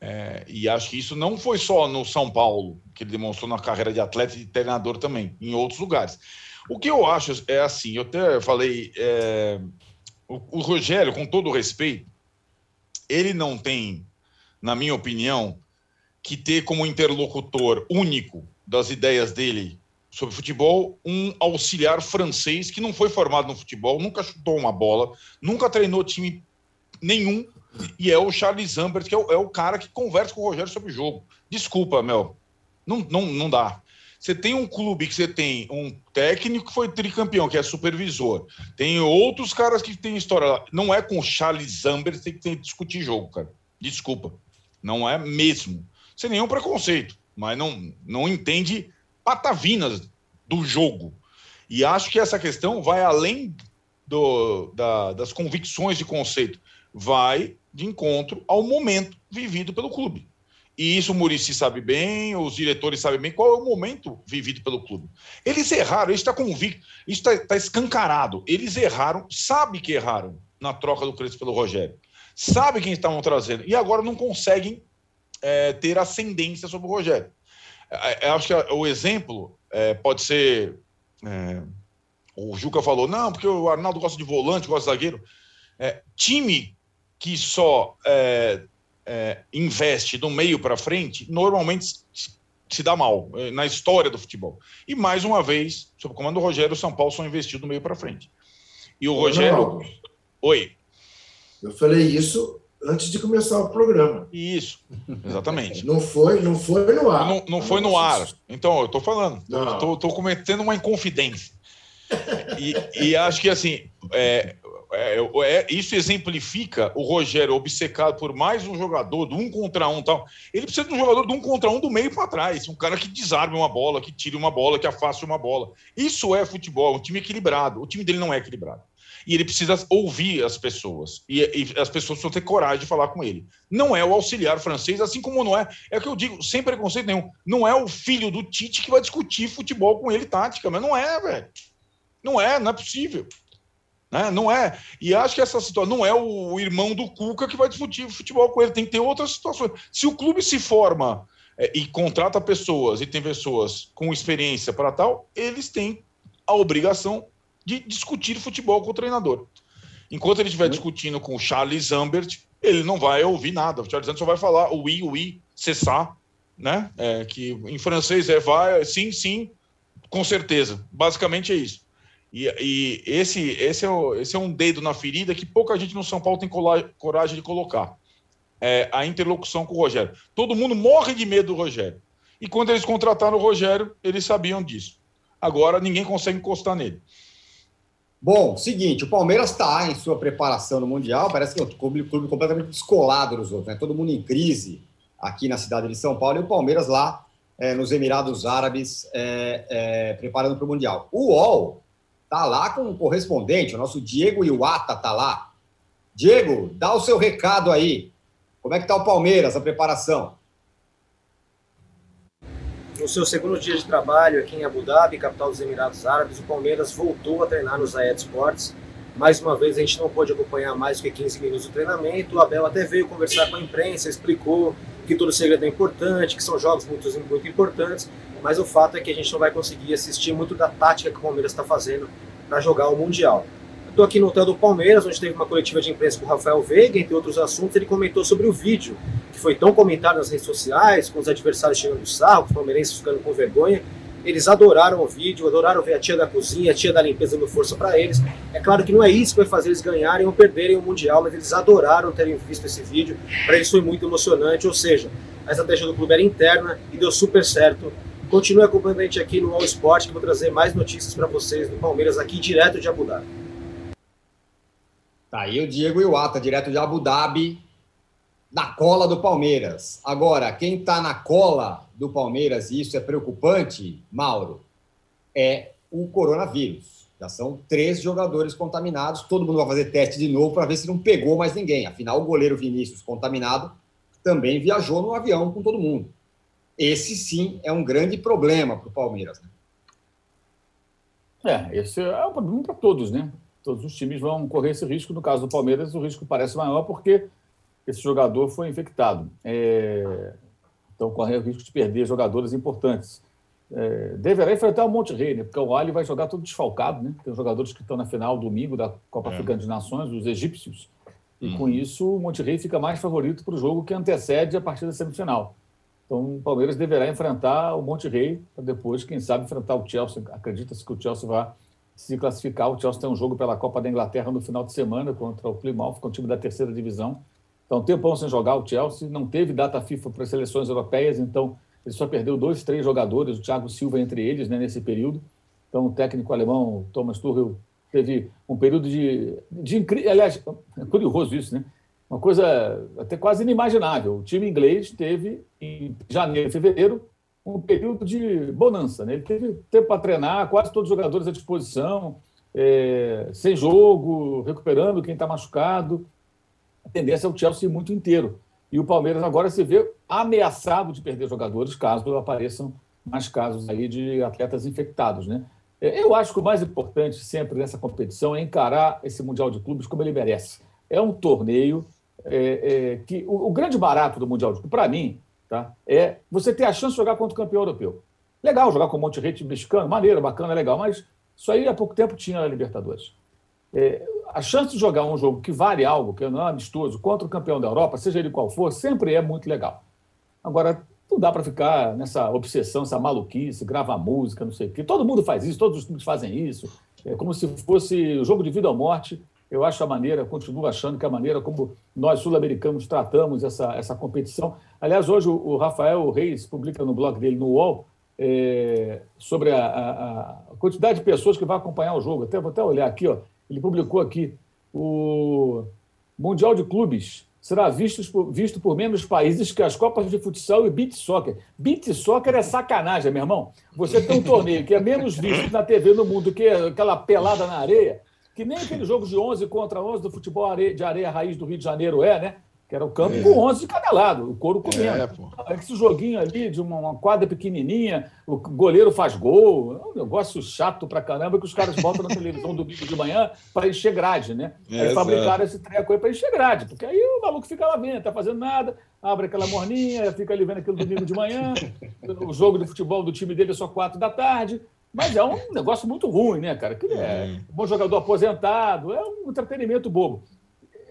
D: É, e acho que isso não foi só no São Paulo, que ele demonstrou na carreira de atleta e de treinador também, em outros lugares. O que eu acho é assim, eu até falei, é, o, o Rogério, com todo respeito, ele não tem, na minha opinião, que ter como interlocutor único das ideias dele sobre futebol um auxiliar francês que não foi formado no futebol, nunca chutou uma bola, nunca treinou time nenhum, e é o Charles Zambert, que é o, é o cara que conversa com o Rogério sobre o jogo. Desculpa, Mel, não, não, não dá. Você tem um clube que você tem um técnico que foi tricampeão, que é supervisor. Tem outros caras que têm história lá. Não é com o Charles Zambert que tem que discutir jogo, cara. Desculpa. Não é mesmo. Sem nenhum preconceito. Mas não, não entende patavinas do jogo. E acho que essa questão vai além do, da, das convicções de conceito. Vai de encontro ao momento vivido pelo clube. E isso o Murici sabe bem, os diretores sabem bem qual é o momento vivido pelo clube. Eles erraram, isso está convicto, isso está tá escancarado. Eles erraram, sabe que erraram na troca do Crespo pelo Rogério. Sabe quem estavam trazendo. E agora não conseguem é, ter ascendência sobre o Rogério. É, acho que o exemplo é, pode ser. é, o Juca falou, não, porque o Arnaldo gosta de volante, gosta de zagueiro. É, time que só é, é, investe do meio para frente, normalmente se dá mal é, na história do futebol. E mais uma vez, sob o comando do Rogério, o São Paulo só investiu do meio para frente. E o Rogério.
B: Não.
D: Oi.
B: Eu falei isso antes de começar o programa.
D: Isso, exatamente.
B: Não foi, não foi no ar.
D: Não, não foi no ar. Então, eu estou falando. Estou cometendo uma inconfidência. E, e, acho que assim, é, é, é, isso exemplifica o Rogério obcecado por mais um jogador do um contra um tal. Ele precisa de um jogador do um contra um do meio para trás, um cara que desarme uma bola, que tire uma bola, que afaste uma bola. Isso é futebol, um time equilibrado. O time dele não é equilibrado. E ele precisa ouvir as pessoas. E, e as pessoas precisam ter coragem de falar com ele. Não é o auxiliar francês, assim como não é. É o que eu digo, sem preconceito nenhum. Não é o filho do Tite que vai discutir futebol com ele, tática, mas não é, velho. Não é, não é possível. Né? Não é. E acho que essa situação não é o irmão do Cuca que vai discutir futebol com ele. Tem que ter outras situações. Se o clube se forma é, e contrata pessoas e tem pessoas com experiência para tal, eles têm a obrigação de discutir futebol com o treinador. Enquanto ele estiver discutindo com o Charles Zambert, ele não vai ouvir nada. O Charles Zambert só vai falar o oui, oui, cessar, né? É, que em francês é vai, sim, sim, com certeza. Basicamente é isso. E, e esse, esse, é o, esse é um dedo na ferida que pouca gente no São Paulo tem coragem de colocar. É a interlocução com o Rogério. Todo mundo morre de medo do Rogério. E quando eles contrataram o Rogério, eles sabiam disso. Agora ninguém consegue encostar nele.
A: Bom, seguinte, o Palmeiras está em sua preparação no Mundial, parece que é um clube, clube completamente descolado dos outros, né? Todo mundo em crise aqui na cidade de São Paulo e o Palmeiras lá é, nos Emirados Árabes é, é, preparando para o Mundial. O UOL Tá lá com um correspondente, o nosso Diego Iwata tá lá. Diego, dá o seu recado aí. Como é que tá o Palmeiras, a preparação?
C: No seu segundo dia de trabalho aqui em Abu Dhabi, capital dos Emirados Árabes, o Palmeiras voltou a treinar no Zayed Sports. Mais uma vez, a gente não pôde acompanhar mais do que 15 minutos do treinamento. O Abel até veio conversar com a imprensa, explicou que todo segredo é importante, que são jogos muito, muito importantes, mas o fato é que a gente não vai conseguir assistir muito da tática que o Palmeiras está fazendo para jogar o Mundial. Estou aqui no hotel do Palmeiras, onde teve uma coletiva de imprensa com o Rafael Veiga, entre outros assuntos, ele comentou sobre o vídeo, que foi tão comentado nas redes sociais, com os adversários tirando sarro, os palmeirenses ficando com vergonha. Eles adoraram o vídeo, adoraram ver a tia da cozinha, a tia da limpeza dando força para eles. É claro que não é isso que vai fazer eles ganharem ou perderem o Mundial, mas eles adoraram terem visto esse vídeo. Para eles foi muito emocionante, ou seja, a estratégia do clube era interna e deu super certo. Continue acompanhando a gente aqui no All Sport, que vou trazer mais notícias para vocês do Palmeiras aqui direto de Abu Dhabi.
A: Tá aí o Diego Iwata, direto de Abu Dhabi, na cola do Palmeiras. Agora, quem está na cola do Palmeiras, e isso é preocupante, Mauro, é o coronavírus. Já são três jogadores contaminados. Todo mundo vai fazer teste de novo para ver se não pegou mais ninguém. Afinal, o goleiro Vinícius, contaminado, também viajou no avião com todo mundo esse sim é um grande problema para o Palmeiras. Né?
E: É, esse é um problema para todos, né? Todos os times vão correr esse risco. No caso do Palmeiras, o risco parece maior porque esse jogador foi infectado. É... Então, corre o risco de perder jogadores importantes. É... Deverá enfrentar o Monte Rei, né? Porque o Ali vai jogar todo desfalcado, né? Tem jogadores que estão na final domingo da Copa é. Africana de Nações, os egípcios. E hum. com isso, o Monte Rei fica mais favorito para o jogo que antecede a partida semifinal. Então, o Palmeiras deverá enfrentar o Monte Rei para depois, quem sabe, enfrentar o Chelsea. Acredita-se que o Chelsea vai se classificar. O Chelsea tem um jogo pela Copa da Inglaterra no final de semana contra o Plymouth, que é um time da terceira divisão. Então, tempão sem jogar o Chelsea. Não teve data FIFA para as seleções europeias, então ele só perdeu dois, três jogadores, o Thiago Silva entre eles, né, nesse período. Então, o técnico alemão, Thomas Tuchel, teve um período de, de Aliás, é curioso isso, né? uma coisa até quase inimaginável. O time inglês teve, em janeiro e fevereiro, um período de bonança. Né? Ele teve tempo para treinar, quase todos os jogadores à disposição, é, sem jogo, recuperando quem está machucado. A tendência é o Chelsea muito inteiro. E o Palmeiras agora se vê ameaçado de perder jogadores caso apareçam mais casos aí de atletas infectados. Né? É, eu acho que o mais importante sempre nessa competição é encarar esse Mundial de Clubes como ele merece. É um torneio é, é, que o, o, grande barato do Mundial de Clubes, para mim, tá, é você ter a chance de jogar contra o campeão europeu. Legal jogar com o Monte Rei mexicano, maneiro, bacana, legal, mas isso aí há pouco tempo tinha a Libertadores. É, a chance de jogar um jogo que vale algo, que não é amistoso, contra o campeão da Europa, seja ele qual for, sempre é muito legal. Agora, não dá para ficar nessa obsessão, essa maluquice, gravar música, não sei o quê. Todo mundo faz isso, todos os times fazem isso. É como se fosse jogo de vida ou morte Eu acho a maneira, continuo achando que a maneira como nós sul-americanos tratamos essa, essa competição. Aliás, hoje o, Rafael Reis publica no blog dele, no UOL, é, sobre a, a, a, quantidade de pessoas que vão acompanhar o jogo. Até, vou até olhar aqui, ó. ele publicou aqui o Mundial de Clubes será visto por, visto por menos países que as Copas de Futsal e Beat Soccer. Beat Soccer é sacanagem, meu irmão. Você tem um torneio que é menos visto na TV no mundo que aquela pelada na areia, que nem aquele jogo de 11 contra 11 do futebol de areia raiz do Rio de Janeiro é, né? Que era o campo é. com 11 de cada lado, o couro comendo. É, é Esse joguinho ali de uma, uma, quadra pequenininha, o goleiro faz gol, é um negócio chato pra caramba que os caras botam na televisão *laughs* domingo de manhã para encher grade, né? É, aí fabricaram esse treco aí para encher grade, porque aí o maluco fica lá vendo, tá fazendo nada, abre aquela morninha, fica ali vendo aquilo domingo de manhã, o jogo de futebol do time dele é só quatro da tarde, mas é um negócio muito ruim, né, cara? Que é um bom jogador aposentado, é um entretenimento bobo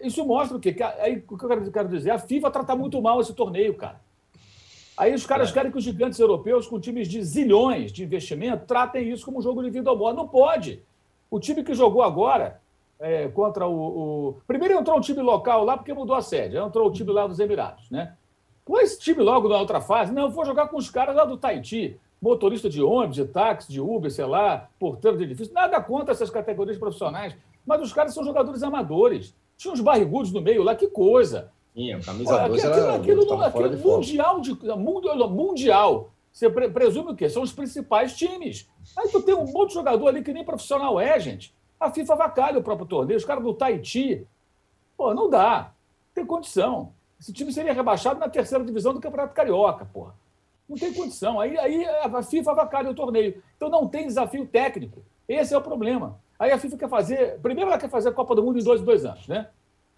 E: isso mostra o quê? Que, aí, o que eu quero dizer? A FIFA trata muito mal esse torneio, cara. Aí os caras é. querem que os gigantes europeus, com times de zilhões de investimento, tratem isso como um jogo de vida ou morte. Não pode. O time que jogou agora é, contra o, o, Primeiro entrou um time local lá porque mudou a sede. Entrou o time lá dos Emirados, né? Pô, esse time logo na outra fase, não, eu vou jogar com os caras lá do Tahiti, motorista de ônibus, de táxi, de Uber, sei lá, porteiro de edifício. Nada contra essas categorias profissionais, mas os caras são jogadores amadores. Tinha uns barrigudos no meio lá, que coisa.
A: Tinha, camisa 12 aquilo, era, aquilo,
E: mundial, de, mundial, mundial. Você pre presume o quê? São os principais times. Aí tu tem um monte de jogador ali que nem profissional é, gente. A FIFA vacalha o próprio torneio, os caras do Tahiti. Pô, não dá. Tem condição. Esse time seria rebaixado na terceira divisão do Campeonato Carioca, porra. Não tem condição. Aí, aí a FIFA vacalha o torneio. Então não tem desafio técnico. Esse é o problema. Aí a FIFA quer fazer. Primeiro, ela quer fazer a Copa do Mundo em dois dois anos, né?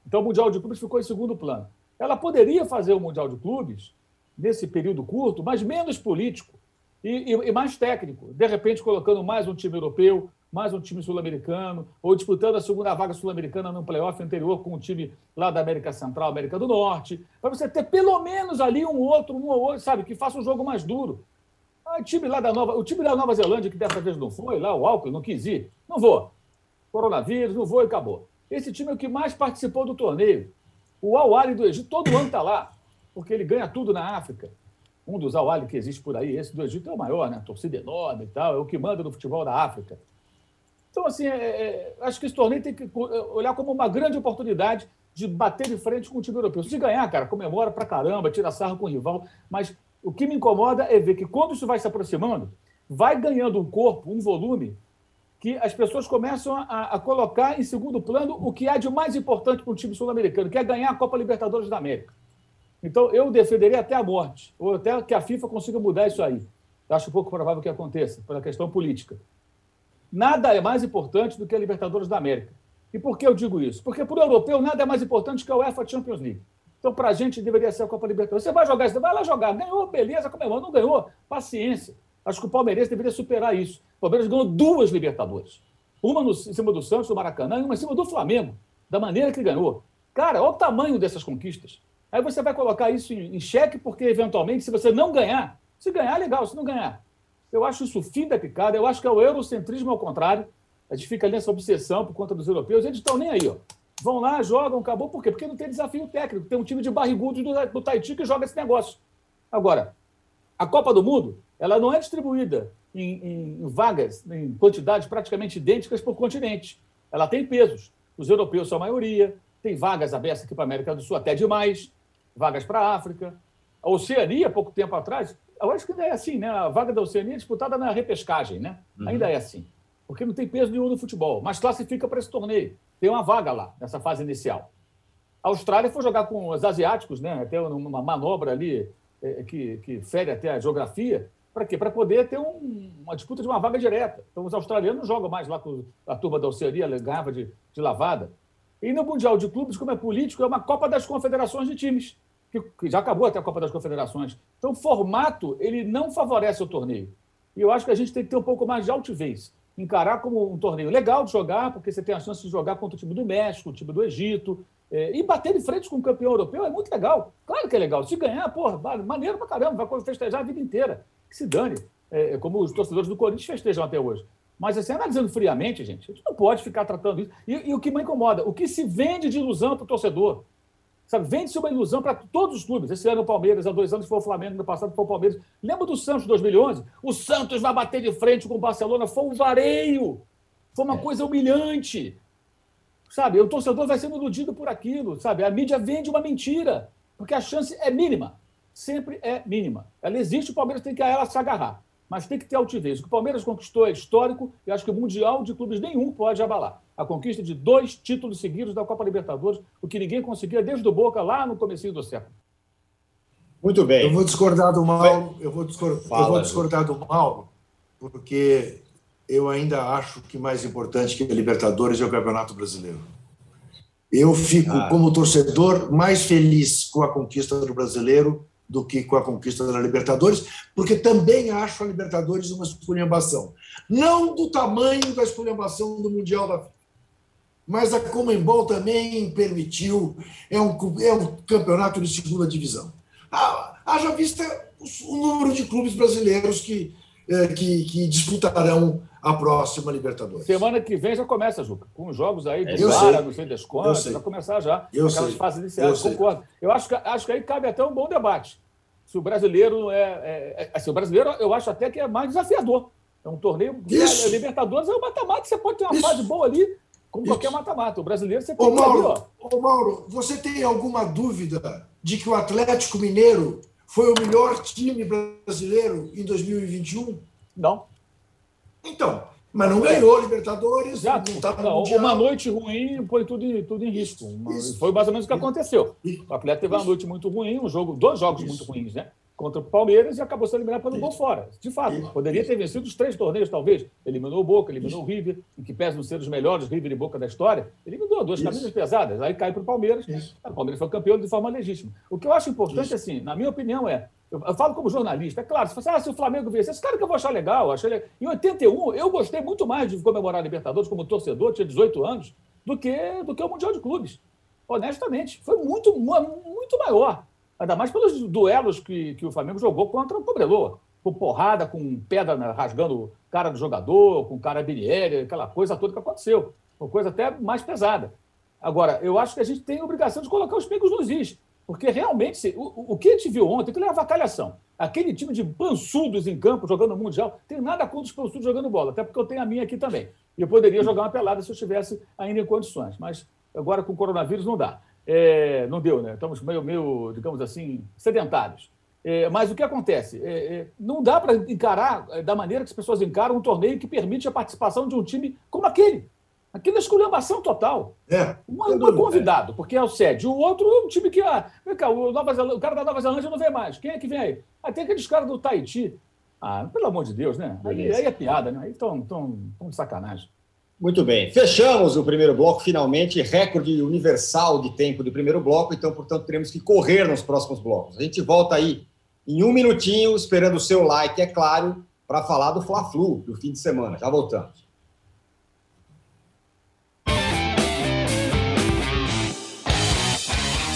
E: Então o Mundial de Clubes ficou em segundo plano. Ela poderia fazer o Mundial de Clubes nesse período curto, mas menos político e, e, e mais técnico. De repente, colocando mais um time europeu, mais um time sul-americano, ou disputando a segunda vaga sul-americana no playoff anterior com um time lá da América Central, América do Norte, para você ter pelo menos ali um outro, um ou outro, sabe, que faça um jogo mais duro. Ah, time lá da Nova, o time da Nova Zelândia, que dessa vez não foi, lá o Alckmin não quis ir, não vou. Coronavírus, não vou e acabou. Esse time é o que mais participou do torneio. O Al do Egito, todo ano está lá, porque ele ganha tudo na África. Um dos Al que existe por aí, esse do Egito é o maior, né? torcida enorme e tal, é o que manda no futebol da África. Então, assim, é, é, acho que esse torneio tem que olhar como uma grande oportunidade de bater de frente com o time europeu. Se ganhar, cara, comemora pra caramba, tira sarro com o rival, mas o que me incomoda é ver que quando isso vai se aproximando, vai ganhando um corpo, um volume, que as pessoas começam a, a colocar em segundo plano o que há de mais importante para o time sul-americano, que é ganhar a Copa Libertadores da América. Então, eu defenderia até a morte, ou até que a FIFA consiga mudar isso aí. Acho pouco provável que aconteça, pela questão política. Nada é mais importante do que a Libertadores da América. E por que eu digo isso? Porque para o europeu nada é mais importante que a UEFA Champions League. Então, para a gente, deveria ser a Copa Libertadores. Você vai jogar, você vai lá jogar. Ganhou, beleza, comemora. Não ganhou, paciência. Acho que o Palmeirense deveria superar isso. O Palmeiras ganhou duas Libertadores. Uma no, em cima do Santos, do Maracanã, e uma em cima do Flamengo, da maneira que ganhou. Cara, olha o tamanho dessas conquistas. Aí você vai colocar isso em, em xeque, porque, eventualmente, se você não ganhar, se ganhar, legal, se não ganhar. Eu acho isso fim da picada, eu acho que é o eurocentrismo ao contrário. A gente fica nessa obsessão por conta dos europeus, eles estão nem aí, ó. Vão lá, jogam, acabou. Por quê? Porque não tem desafio técnico. Tem um time de barrigudos do, do Tahiti que joga esse negócio. Agora, a Copa do Mundo, ela não é distribuída em, em vagas, em quantidades praticamente idênticas por continente. Ela tem pesos. Os europeus são a maioria, tem vagas abertas aqui para a América do Sul, até demais, vagas para a África. A Oceania, pouco tempo atrás, eu acho que ainda é assim, né? A vaga da Oceania é disputada na repescagem, né? Uhum. Ainda é assim. Porque não tem peso nenhum no futebol, mas classifica para esse torneio. Tem uma vaga lá, nessa fase inicial. A Austrália foi jogar com os asiáticos, né? até uma manobra ali é, que, que fere até a geografia. Para quê? Para poder ter um, uma disputa de uma vaga direta. Então, os australianos jogam mais lá com a turma da Oceania, ganhava de, de lavada. E no Mundial de Clubes, como é político, é uma Copa das Confederações de times, que, que já acabou até a Copa das Confederações. Então, o formato ele não favorece o torneio. E eu acho que a gente tem que ter um pouco mais de altivez encarar como um torneio legal de jogar, porque você tem a chance de jogar contra o time do México, o time do Egito, é, e bater de frente com o campeão europeu é muito legal. Claro que é legal. Se ganhar, porra, maneiro pra caramba, vai festejar a vida inteira. Que se dane. É, é, como os torcedores do Corinthians festejam até hoje. Mas, assim, analisando friamente, gente, a gente não pode ficar tratando isso. E, e o que me incomoda, o que se vende de ilusão para o torcedor? Sabe, vende-se uma ilusão para todos os clubes. Esse ano o Palmeiras, há dois anos foi o Flamengo, no passado foi o Palmeiras. Lembra do Santos de 2011? O Santos vai bater de frente com o Barcelona. Foi um vareio. Foi uma é. coisa humilhante. Sabe, o torcedor vai sendo iludido por aquilo. Sabe, a mídia vende uma mentira, porque a chance é mínima. Sempre é mínima. Ela existe, o Palmeiras tem que a ela se agarrar. Mas tem que ter altivez. O que o Palmeiras conquistou é histórico e acho que o Mundial de Clubes nenhum pode abalar a conquista de dois títulos seguidos da Copa Libertadores, o que ninguém conseguia desde o Boca lá no começo do século.
B: Muito bem. Eu vou discordar do Mauro, eu vou discordar, Fala, eu vou discordar do Mauro, porque eu ainda acho que mais importante que a Libertadores é o Campeonato Brasileiro. Eu fico, ah. como torcedor, mais feliz com a conquista do brasileiro do que com a conquista da Libertadores, porque também acho a Libertadores uma esculhambação. Não do tamanho da esculhambação do Mundial da mas a Comembol também permitiu, é um, é um campeonato de segunda divisão. Ah, haja vista o número de clubes brasileiros que, é, que, que, disputarão a próxima Libertadores.
E: Semana que vem já começa, Juca, com jogos aí de Lara, não sei das quantas, vai começar já,
B: eu
E: aquelas
B: sei.
E: fases iniciais, eu concordo. Sei. Eu acho que, acho que aí cabe até um bom debate. Se o brasileiro é, é, é assim, o brasileiro eu acho até que é mais desafiador. É um torneio.
B: Isso.
E: Libertadores é um mata-mata, você pode ter uma Isso. fase boa ali, como Isso. qualquer mata-mata. O brasileiro você tem
B: ô, Mauro, ali, ó. Ô, Mauro, você tem alguma dúvida de que o Atlético Mineiro foi o melhor time brasileiro em 2021?
E: Não.
B: Então, mas não ganhou Libertadores, Exato. não
E: estava no Uma noite ruim põe tudo, tudo em risco. Uma, foi mais ou menos o que aconteceu. O Atlético teve uma noite muito ruim, um jogo, dois jogos Isso. muito ruins, né? contra o Palmeiras e acabou sendo eliminado pelo gol fora. De fato, poderia ter vencido os três torneios, talvez. Eliminou o Boca, eliminou o River, em que pesa não ser os melhores River e Boca da história. Eliminou duas Isso. camisas pesadas, aí cai para o Palmeiras. O Palmeiras foi campeão de forma legítima. O que eu acho importante, Isso. assim, na minha opinião, é. Eu, falo como jornalista, é claro, se você ah, se o Flamengo vencer, esse cara que eu vou achar legal, achei legal. Em 81, eu gostei muito mais de comemorar a Libertadores como torcedor, tinha 18 anos, do que, do que o Mundial de Clubes. Honestamente, foi muito, muito maior. Ainda mais pelos duelos que, que o Flamengo jogou contra o Cobreloa. Com porrada, com pedra rasgando cara do jogador, com cara biniere, aquela coisa toda que aconteceu. Uma coisa até mais pesada. Agora, eu acho que a gente tem a obrigação de colocar os pingos nos is. Porque realmente, o, o que a gente viu ontem, que é avacalhação. Aquele time de pançudos em campo jogando Mundial, tem nada contra os pançudos jogando bola, até porque eu tenho a minha aqui também. E eu poderia jogar uma pelada se eu estivesse ainda em condições. Mas agora com o coronavírus não dá. É, não deu, né? Estamos meio, meio digamos assim, sedentários. É, mas o que acontece? É, é não dá para encarar é, da maneira que as pessoas encaram um torneio que permite a participação de um time como aquele. Aquilo é esculhambação total.
B: É,
E: um, um convidado, porque é o sede. O outro é um time que. Ah, cá, o, Nova Zelândia, o cara da Nova Zelândia não vem mais. Quem é que vem aí? Até aqueles caras do Tahiti. Ah, pelo amor de Deus, né? Aí, aí é piada, né? Aí estão de sacanagem.
A: Muito bem. Fechamos o primeiro bloco, finalmente, recorde universal de tempo do primeiro bloco, então, portanto, teremos que correr nos próximos blocos. A gente volta aí em um minutinho, esperando o seu like, é claro, para falar do Fla-Flu do fim de semana. Já voltamos.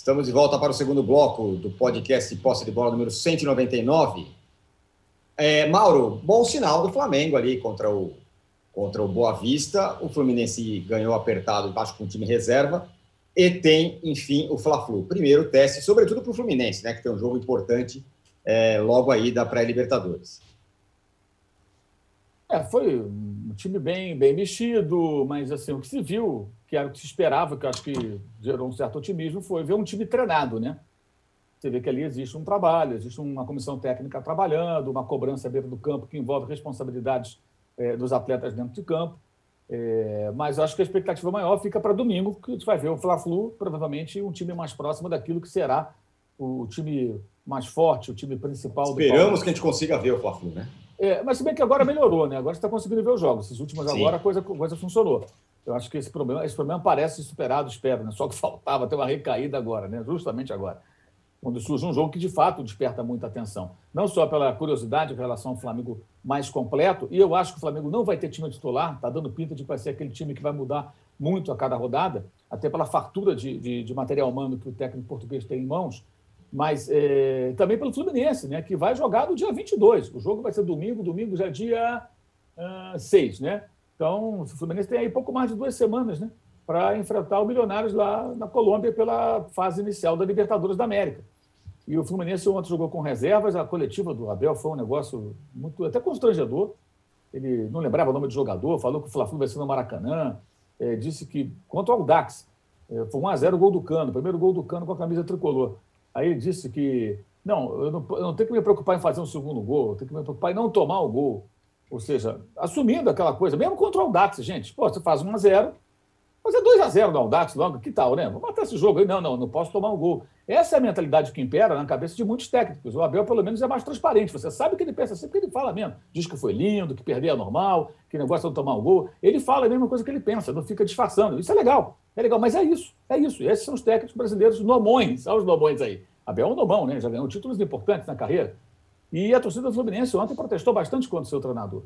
A: Estamos de volta para o segundo bloco do podcast Posse de Bola número 199. É, Mauro, bom sinal do Flamengo ali contra o contra o Boa Vista. O Fluminense ganhou apertado embaixo com o time reserva. E tem, enfim, o Fla-Flu. Primeiro teste, sobretudo para o Fluminense, né, que tem um jogo importante é, logo aí da pré-Libertadores.
E: É, foi um time bem, bem mexido, mas assim, o que se viu, que era o que se esperava, que acho que gerou um certo otimismo, foi ver um time treinado, né? Você vê que ali existe um trabalho, existe uma comissão técnica trabalhando, uma cobrança à beira do campo que envolve responsabilidades é, dos atletas dentro de campo. É, mas acho que a expectativa maior fica para domingo, que a gente vai ver o Fla-Flu, provavelmente um time mais próximo daquilo que será o time mais forte, o time principal
A: Esperamos que a gente consiga ver o Fla-Flu, né?
E: É, mas se bem que agora melhorou, né? Agora você está conseguindo ver os jogos. Esses últimos Sim. agora a coisa, a coisa funcionou. Eu acho que esse problema, esse problema parece superado, espero, né? Só que *laughs* faltava ter uma recaída agora, né? Justamente agora. Quando surge um jogo que de fato desperta muita atenção. Não só pela curiosidade em relação ao Flamengo mais completo, e eu acho que o Flamengo não vai ter time titular, está dando pinta de vai ser aquele time que vai mudar muito a cada rodada, até pela fartura de, de, de material humano que o técnico português tem em mãos mas é, também pelo Fluminense, né, que vai jogar no dia 22. O jogo vai ser domingo, domingo já é dia uh, 6, né? Então, o Fluminense tem aí pouco mais de duas semanas, né, para enfrentar o Milionários lá na Colômbia pela fase inicial da Libertadores da América. E o Fluminense ontem jogou com reservas, a coletiva do Abel foi um negócio muito até constrangedor. Ele não lembrava o nome do jogador, falou que o Fla-Flu vai ser no Maracanã, é, disse que, quanto ao Dax, é, foi 1 a 0 o gol do Cano, primeiro gol do Cano com a camisa tricolor. Aí ele disse que não eu, não, eu não tenho que me preocupar em fazer um segundo gol, eu tenho que me preocupar em não tomar o gol. Ou seja, assumindo aquela coisa, mesmo contra o Aldax, gente. Pô, você faz 1 a 0 fazer 2 a 0 no Aldax logo, que tal, né? Vamos matar esse jogo aí. Não, não, não posso tomar um gol. Essa é a mentalidade que impera na cabeça de muitos técnicos. O Abel, pelo menos, é mais transparente. Você sabe que ele pensa sempre que ele fala mesmo. Diz que foi lindo, que perder é normal, que negócio é não tomar um gol. Ele fala a mesma coisa que ele pensa, não fica disfarçando. Isso é legal, é legal, mas é isso, é isso. Esses são os técnicos brasileiros nomões, olha os nomões aí. Abel é um domão, né? Já ganhou títulos importantes na carreira. E a torcida do Fluminense ontem protestou bastante contra o seu treinador.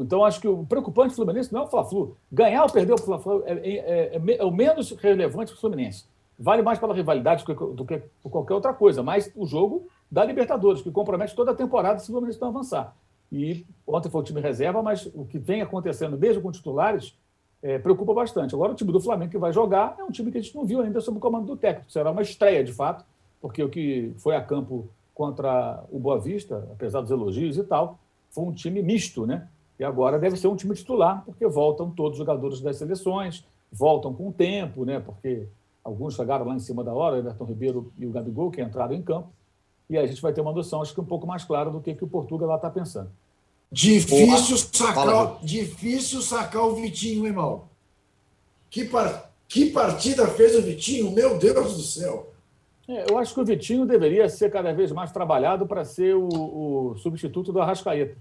E: Então, acho que o preocupante do Fluminense não é o Fla-Flu. Ganhar ou perder o Fla-Flu é, é, é, é, o menos relevante para o Fluminense. Vale mais pela rivalidade do que, do que por qualquer outra coisa, mas o jogo da Libertadores, que compromete toda a temporada se o Fluminense não avançar. E ontem foi o time reserva, mas o que vem acontecendo, mesmo com titulares, é, preocupa bastante. Agora, o time do Flamengo que vai jogar é um time que a gente não viu ainda sob o comando do técnico. Será uma estreia, de fato, porque o que foi a campo contra o Boa Vista, apesar dos elogios e tal, foi um time misto, né? E agora deve ser um time titular, porque voltam todos os jogadores das seleções, voltam com o tempo, né? Porque alguns chegaram lá em cima da hora, o Everton Ribeiro e o Gabigol, que entraram em campo. E aí a gente vai ter uma noção, acho que um pouco mais clara do que, que o Portugal lá está pensando.
B: Difícil sacar, difícil sacar o Vitinho, irmão. Que, par... que partida fez o Vitinho? Meu Deus do céu!
E: É, eu acho que o Vitinho deveria ser cada vez mais trabalhado para ser o, o, substituto do Arrascaeta.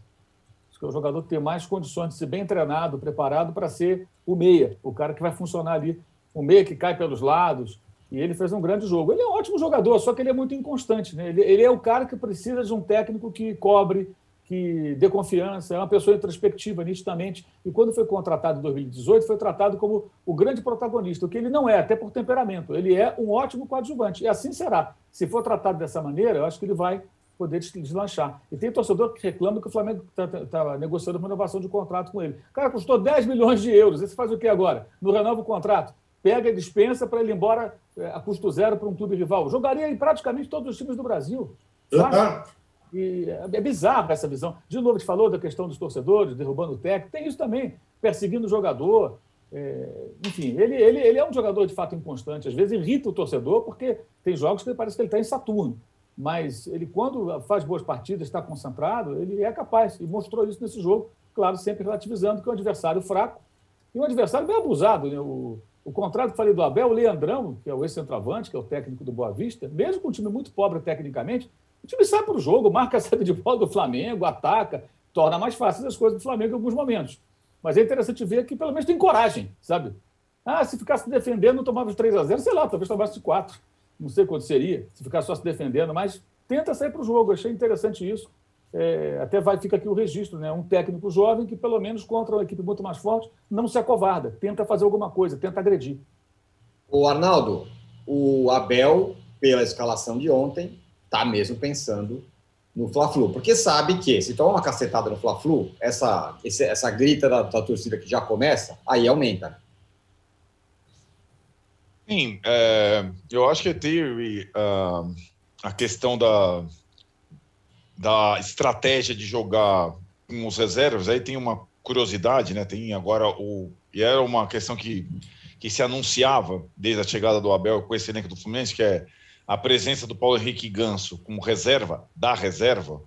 E: Acho que é o jogador que tem mais condições de ser bem treinado, preparado para ser o meia, o cara que vai funcionar ali, o meia que cai pelos lados. E ele fez um grande jogo. Ele é um ótimo jogador, só que ele é muito inconstante. Né? Ele, ele é o cara que precisa de um técnico que cobre, que dê confiança, é uma pessoa introspectiva, nitidamente. E quando foi contratado em 2018, foi tratado como o grande protagonista, o que ele não é, até por temperamento. Ele é um ótimo coadjuvante. E assim será. Se for tratado dessa maneira, eu acho que ele vai poder deslanchar. E tem torcedor que reclama que o Flamengo está tá, tá negociando uma renovação de contrato com ele. O cara custou 10 milhões de euros. Esse faz o que agora? No renova o contrato. Pega e dispensa para ele ir embora é, a custo zero para um clube rival. Jogaria em praticamente todos os times do Brasil. Sabe? E é bizarro essa visão. De novo, gente falou da questão dos torcedores, derrubando o técnico. Tem isso também, perseguindo o jogador. É, enfim, ele, ele, ele é um jogador de fato inconstante. Às vezes irrita o torcedor, porque tem jogos que parece que ele está em Saturno. Mas ele, quando faz boas partidas, está concentrado, ele é capaz. E mostrou isso nesse jogo, claro, sempre relativizando que é um adversário fraco e um adversário bem abusado. Né? O, o contrário que falei do Abel, o Leandrão, que é o ex-centroavante, que é o técnico do Boa Vista, mesmo com um time muito pobre tecnicamente, o time sai para o jogo, marca *laughs* a saída de bola do Flamengo, ataca, torna mais fáceis as coisas do Flamengo em alguns momentos. Mas é interessante ver que pelo menos tem coragem, sabe? Ah, se ficasse defendendo, tomava os 3 a 0 sei lá, talvez tomasse de 4. Não sei quanto seria, se ficar só se defendendo, mas tenta sair para o jogo. Achei interessante isso. É, até vai, fica aqui o registro, né? Um técnico jovem que, pelo menos, contra uma equipe muito mais forte, não se acovarda, tenta fazer alguma coisa, tenta agredir.
A: O Arnaldo, o Abel, pela escalação de ontem, está mesmo pensando no Fla-Flu, porque sabe que se tomar uma cacetada no Fla-Flu, essa, essa grita da, da, torcida que já começa, aí aumenta.
D: Sim, é, eu acho que teve uh, a questão da, da estratégia de jogar com os reservas, aí tem uma curiosidade, né? Tem agora o. E era uma questão que, que se anunciava desde a chegada do Abel com esse elenco do Fluminense, que é a presença do Paulo Henrique Ganso como reserva da reserva,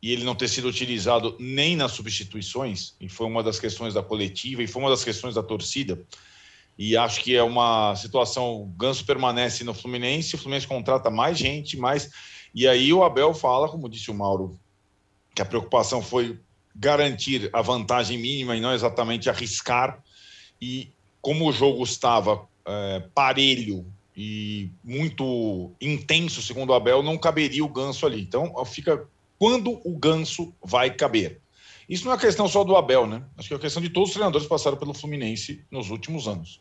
D: e ele não ter sido utilizado nem nas substituições, e foi uma das questões da coletiva, e foi uma das questões da torcida. E acho que é uma situação. O Ganso permanece no Fluminense, o Fluminense contrata mais gente, mais. E aí o Abel fala, como disse o Mauro, que a preocupação foi garantir a vantagem mínima e não exatamente arriscar. E como o jogo estava é, parelho e muito intenso, segundo o Abel, não caberia o ganso ali. Então fica quando o ganso vai caber. Isso não é questão só do Abel, né? Acho que é questão de todos os treinadores que passaram pelo Fluminense nos últimos anos.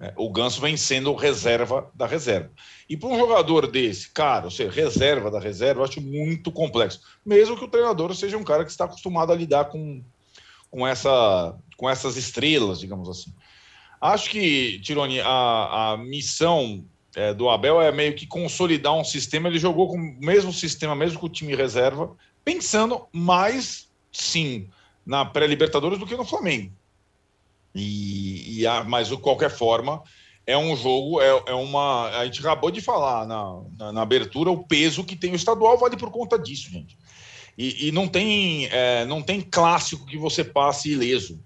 D: É, o Ganso vem sendo reserva da reserva. E para um jogador desse, cara, seja, reserva da reserva, eu acho muito complexo. Mesmo que o treinador seja um cara que está acostumado a lidar com, com, essa, com essas estrelas, digamos assim. Acho que, Tironi, a, a missão é, do Abel é meio que consolidar um sistema. Ele jogou com o mesmo sistema, mesmo com o time reserva, pensando mais, sim, na pré-Libertadores do que no Flamengo. E, e a, mas de qualquer forma é um jogo, é, é, uma. A gente acabou de falar na, na, na, abertura o peso que tem o estadual vale por conta disso, gente. E, e não tem é, não tem clássico que você passe ileso.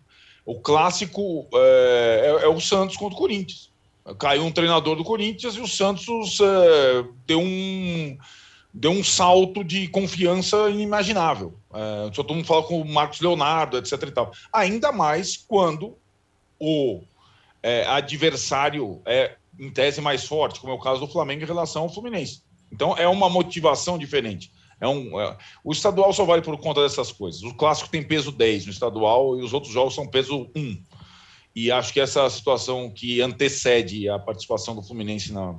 D: O clássico é, é, é, o Santos contra o Corinthians. Caiu um treinador do Corinthians e o Santos é, deu um deu um salto de confiança inimaginável. É, todo mundo fala com o Marcos Leonardo, etc. E tal. Ainda mais quando o é, adversário é, em tese, mais forte, como é o caso do Flamengo em relação ao Fluminense. Então, é uma motivação diferente. É um, é, o estadual só vale por conta dessas coisas. O clássico tem peso 10 no estadual e os outros jogos são peso 1. E acho que essa situação que antecede a participação do Fluminense na,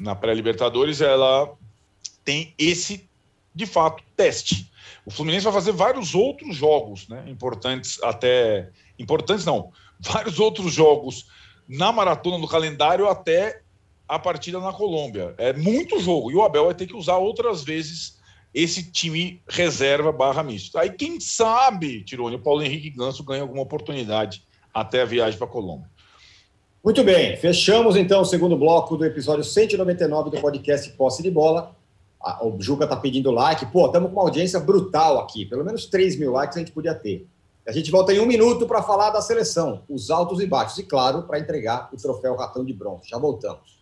D: na pré-Libertadores, ela tem esse, de fato, teste. O Fluminense vai fazer vários outros jogos né, importantes, até. Importantes não, vários outros jogos na maratona do calendário até a partida na Colômbia. É muito jogo. E o Abel vai ter que usar outras vezes esse time reserva barra misto. Aí, quem sabe, Tirone, o Paulo Henrique Ganso ganha alguma oportunidade até a viagem para Colômbia.
A: Muito bem, fechamos então o segundo bloco do episódio 199 do podcast Posse de Bola. O Juca está pedindo like. Pô, estamos com uma audiência brutal aqui. Pelo menos 3 mil likes a gente podia ter. A gente volta em um minuto para falar da seleção, os altos e baixos, e claro, para entregar o troféu Ratão de Bronze. Já voltamos.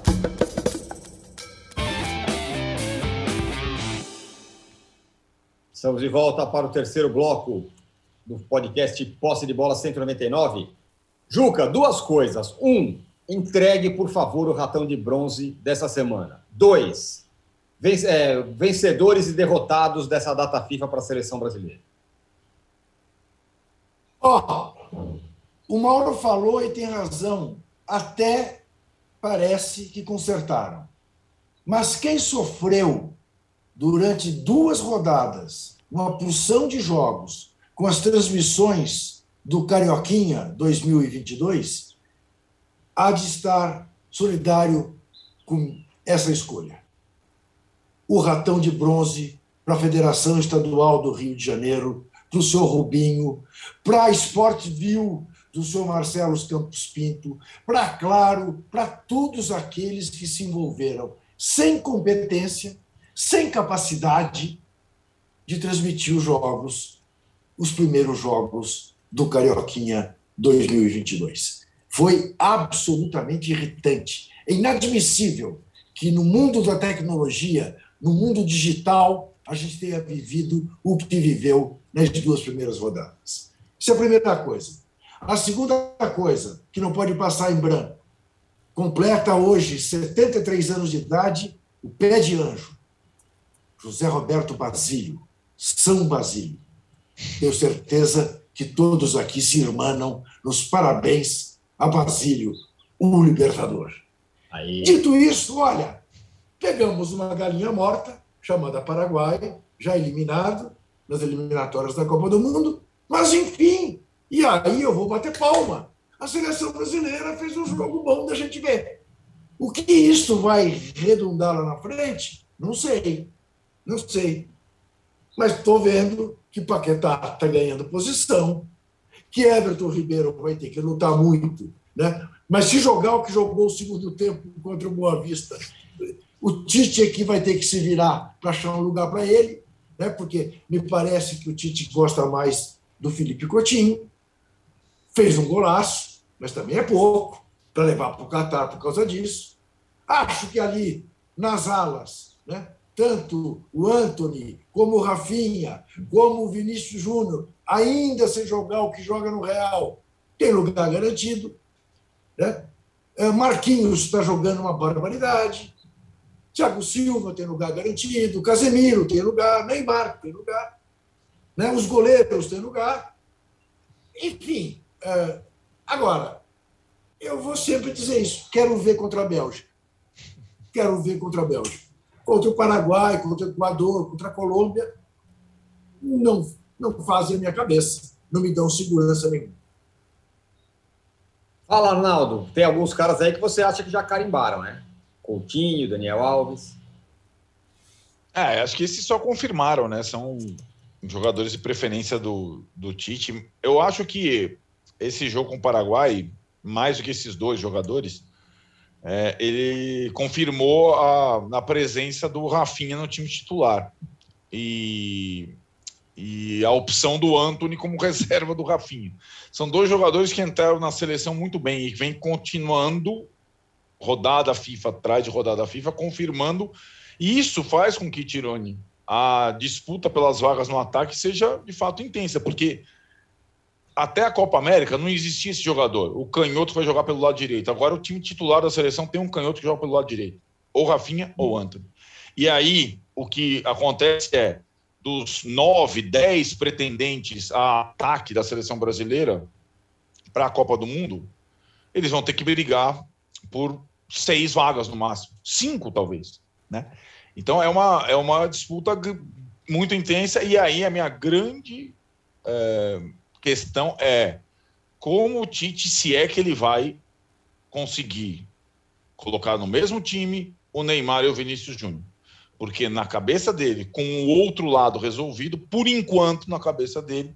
A: Estamos de volta para o terceiro bloco do podcast Posse de Bola 199. Juca, duas coisas. Um, entregue, por favor, o ratão de bronze dessa semana. Dois, é, vencedores e derrotados dessa data FIFA para a seleção brasileira.
B: Ó, oh, o Mauro falou e tem razão. Até parece que consertaram. Mas quem sofreu durante duas rodadas, uma porção de jogos, com as transmissões do Carioquinha 2022, há de estar solidário com essa escolha. O ratão de bronze para a Federação Estadual do Rio de Janeiro, para o senhor Rubinho, para a Sportville do senhor Marcelo Campos Pinto, para Claro, para todos aqueles que se envolveram sem competência sem capacidade de transmitir os jogos, os primeiros jogos do Carioquinha 2022. Foi absolutamente irritante. É inadmissível que no mundo da tecnologia, no mundo digital, a gente tenha vivido o que viveu nas duas primeiras rodadas. Isso é a primeira coisa. A segunda coisa, que não pode passar em branco, completa hoje 73 anos de idade, o pé de anjo, José Roberto Basílio, São Basílio. Tenho certeza que todos aqui se irmanam nos parabéns a Basílio, o libertador. Aí. Dito isso, olha, pegamos uma galinha morta, chamada Paraguai, já eliminado nas eliminatórias da Copa do Mundo, mas enfim, e aí eu vou bater palma. A seleção brasileira fez um jogo bom da gente ver. O que isso vai redundar lá na frente, não sei. Não sei. Mas estou vendo que Paquetá está ganhando posição, que Everton Ribeiro vai ter que lutar muito. Né? Mas se jogar o que jogou o segundo tempo contra o Boa Vista, o Tite aqui vai ter que se virar para achar um lugar para ele, né? porque me parece que o Tite gosta mais do Felipe Coutinho. Fez um golaço, mas também é pouco para levar para o Catar por causa disso. Acho que ali, nas alas, né? Tanto o Anthony, como o Rafinha, como o Vinícius Júnior, ainda sem jogar o que joga no Real, tem lugar garantido. Né? É, Marquinhos está jogando uma barbaridade. Thiago Silva tem lugar garantido. Casemiro tem lugar. Neymar tem lugar. Né? Os goleiros têm lugar. Enfim, é, agora, eu vou sempre dizer isso. Quero ver contra a Bélgica. Quero ver contra a Bélgica contra o Paraguai, contra o Equador, contra a Colômbia, não, não fazem a minha cabeça, não me dão segurança nenhuma.
A: Fala, Arnaldo. Tem alguns caras aí que você acha que já carimbaram, né? Coutinho, Daniel Alves.
D: É, acho que esses só confirmaram, né? São jogadores de preferência do, do Tite. Eu acho que esse jogo com o Paraguai, mais do que esses dois jogadores, é, ele confirmou a, a presença do Rafinha no time titular. E, e a opção do Anthony como *laughs* reserva do Rafinha. São dois jogadores que entraram na seleção muito bem e vem continuando rodada FIFA atrás de rodada FIFA, confirmando. E isso faz com que, Tirone, a disputa pelas vagas no ataque seja de fato intensa, porque até a Copa América não existia esse jogador. O canhoto foi jogar pelo lado direito. Agora o time titular da seleção tem um canhoto que joga pelo lado direito. Ou Rafinha ou Antônio. E aí o que acontece é dos nove, dez pretendentes a ataque da seleção brasileira para a Copa do Mundo, eles vão ter que brigar por seis vagas no máximo, cinco talvez, né? Então é uma, é uma disputa muito intensa e aí a minha grande é, questão é como o Tite, se é que ele vai conseguir colocar no mesmo time o Neymar e o Vinícius Júnior. Porque na cabeça dele, com o outro lado resolvido, por enquanto, na cabeça dele,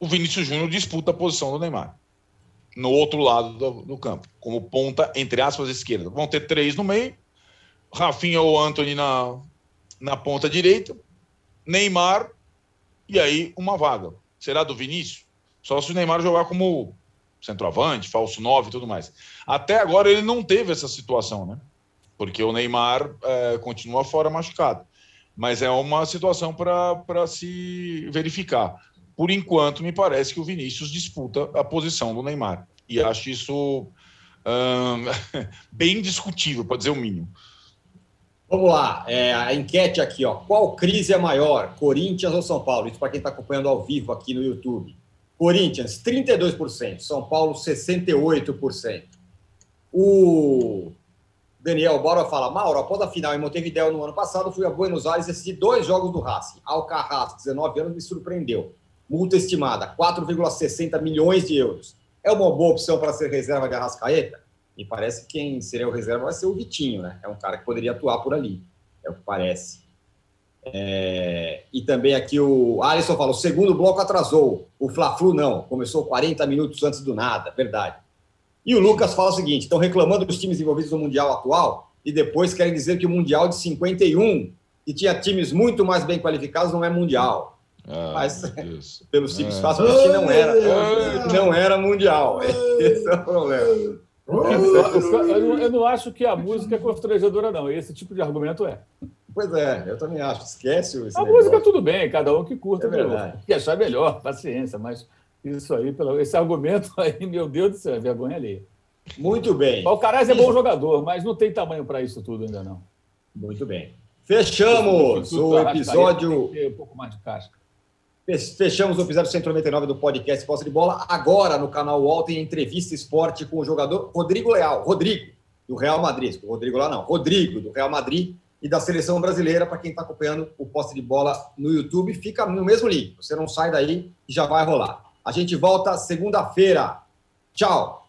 D: o Vinícius Júnior disputa a posição do Neymar. No outro lado do, do, campo, como ponta, entre aspas, esquerda. Vão ter três no meio, Rafinha ou Anthony na, na ponta direita, Neymar e aí uma vaga. Será do Vinícius? Só se o Neymar jogar como centroavante, falso 9 e tudo mais. Até agora ele não teve essa situação, né? Porque o Neymar é, continua fora machucado. Mas é uma situação para se verificar. Por enquanto, me parece que o Vinícius disputa a posição do Neymar. E acho isso hum, *laughs* bem discutível, para dizer o mínimo.
A: Vamos lá, é, a enquete aqui, ó. Qual crise é maior, Corinthians ou São Paulo? Isso para quem está acompanhando ao vivo aqui no YouTube. Corinthians, 32%, São Paulo, 68%. O Daniel Bora fala, Mauro, após a final em Montevideo no ano passado, fui a Buenos Aires assistir dois jogos do Racing. Alcarraz, 19 anos, me surpreendeu. Multa estimada, 4,60 milhões de euros. É uma boa opção para ser reserva de Arrascaeta? Me parece que quem seria o reserva vai ser o Vitinho, né? É um cara que poderia atuar por ali, é o que parece. É... E também aqui o Alisson fala: o segundo bloco atrasou, o Fla-Flu não, começou 40 minutos antes do nada, verdade. E o Lucas fala o seguinte: estão reclamando dos times envolvidos no Mundial atual e depois querem dizer que o Mundial de 51, que tinha times muito mais bem qualificados, não é Mundial. Ah, Mas, pelo simples é. fato, que não era, não era Mundial. *laughs* Esse é o problema.
E: Eu, eu, eu, não acho que a música é constrangedora, não. Esse tipo de argumento é.
A: Pois é, eu também acho. Esquece
E: esse A negócio. música tudo bem, cada um que curta, é que achar melhor, paciência, mas isso aí, esse argumento *laughs* aí, meu Deus do céu, é vergonha ali.
A: Muito bem.
E: O Caraz é bom jogador, mas não tem tamanho para isso tudo ainda não.
A: Muito bem. Fechamos o episódio.
E: Um pouco mais de casca.
A: Fechamos o episódio 199 do podcast Posse de Bola. Agora no canal UOL tem entrevista esporte com o jogador Rodrigo Leal. Rodrigo, do Real Madrid. O Rodrigo lá não. Rodrigo, do Real Madrid e da seleção brasileira. Para quem está acompanhando o Posse de Bola no YouTube, fica no mesmo link. Você não sai daí e já vai rolar. A gente volta segunda-feira. Tchau.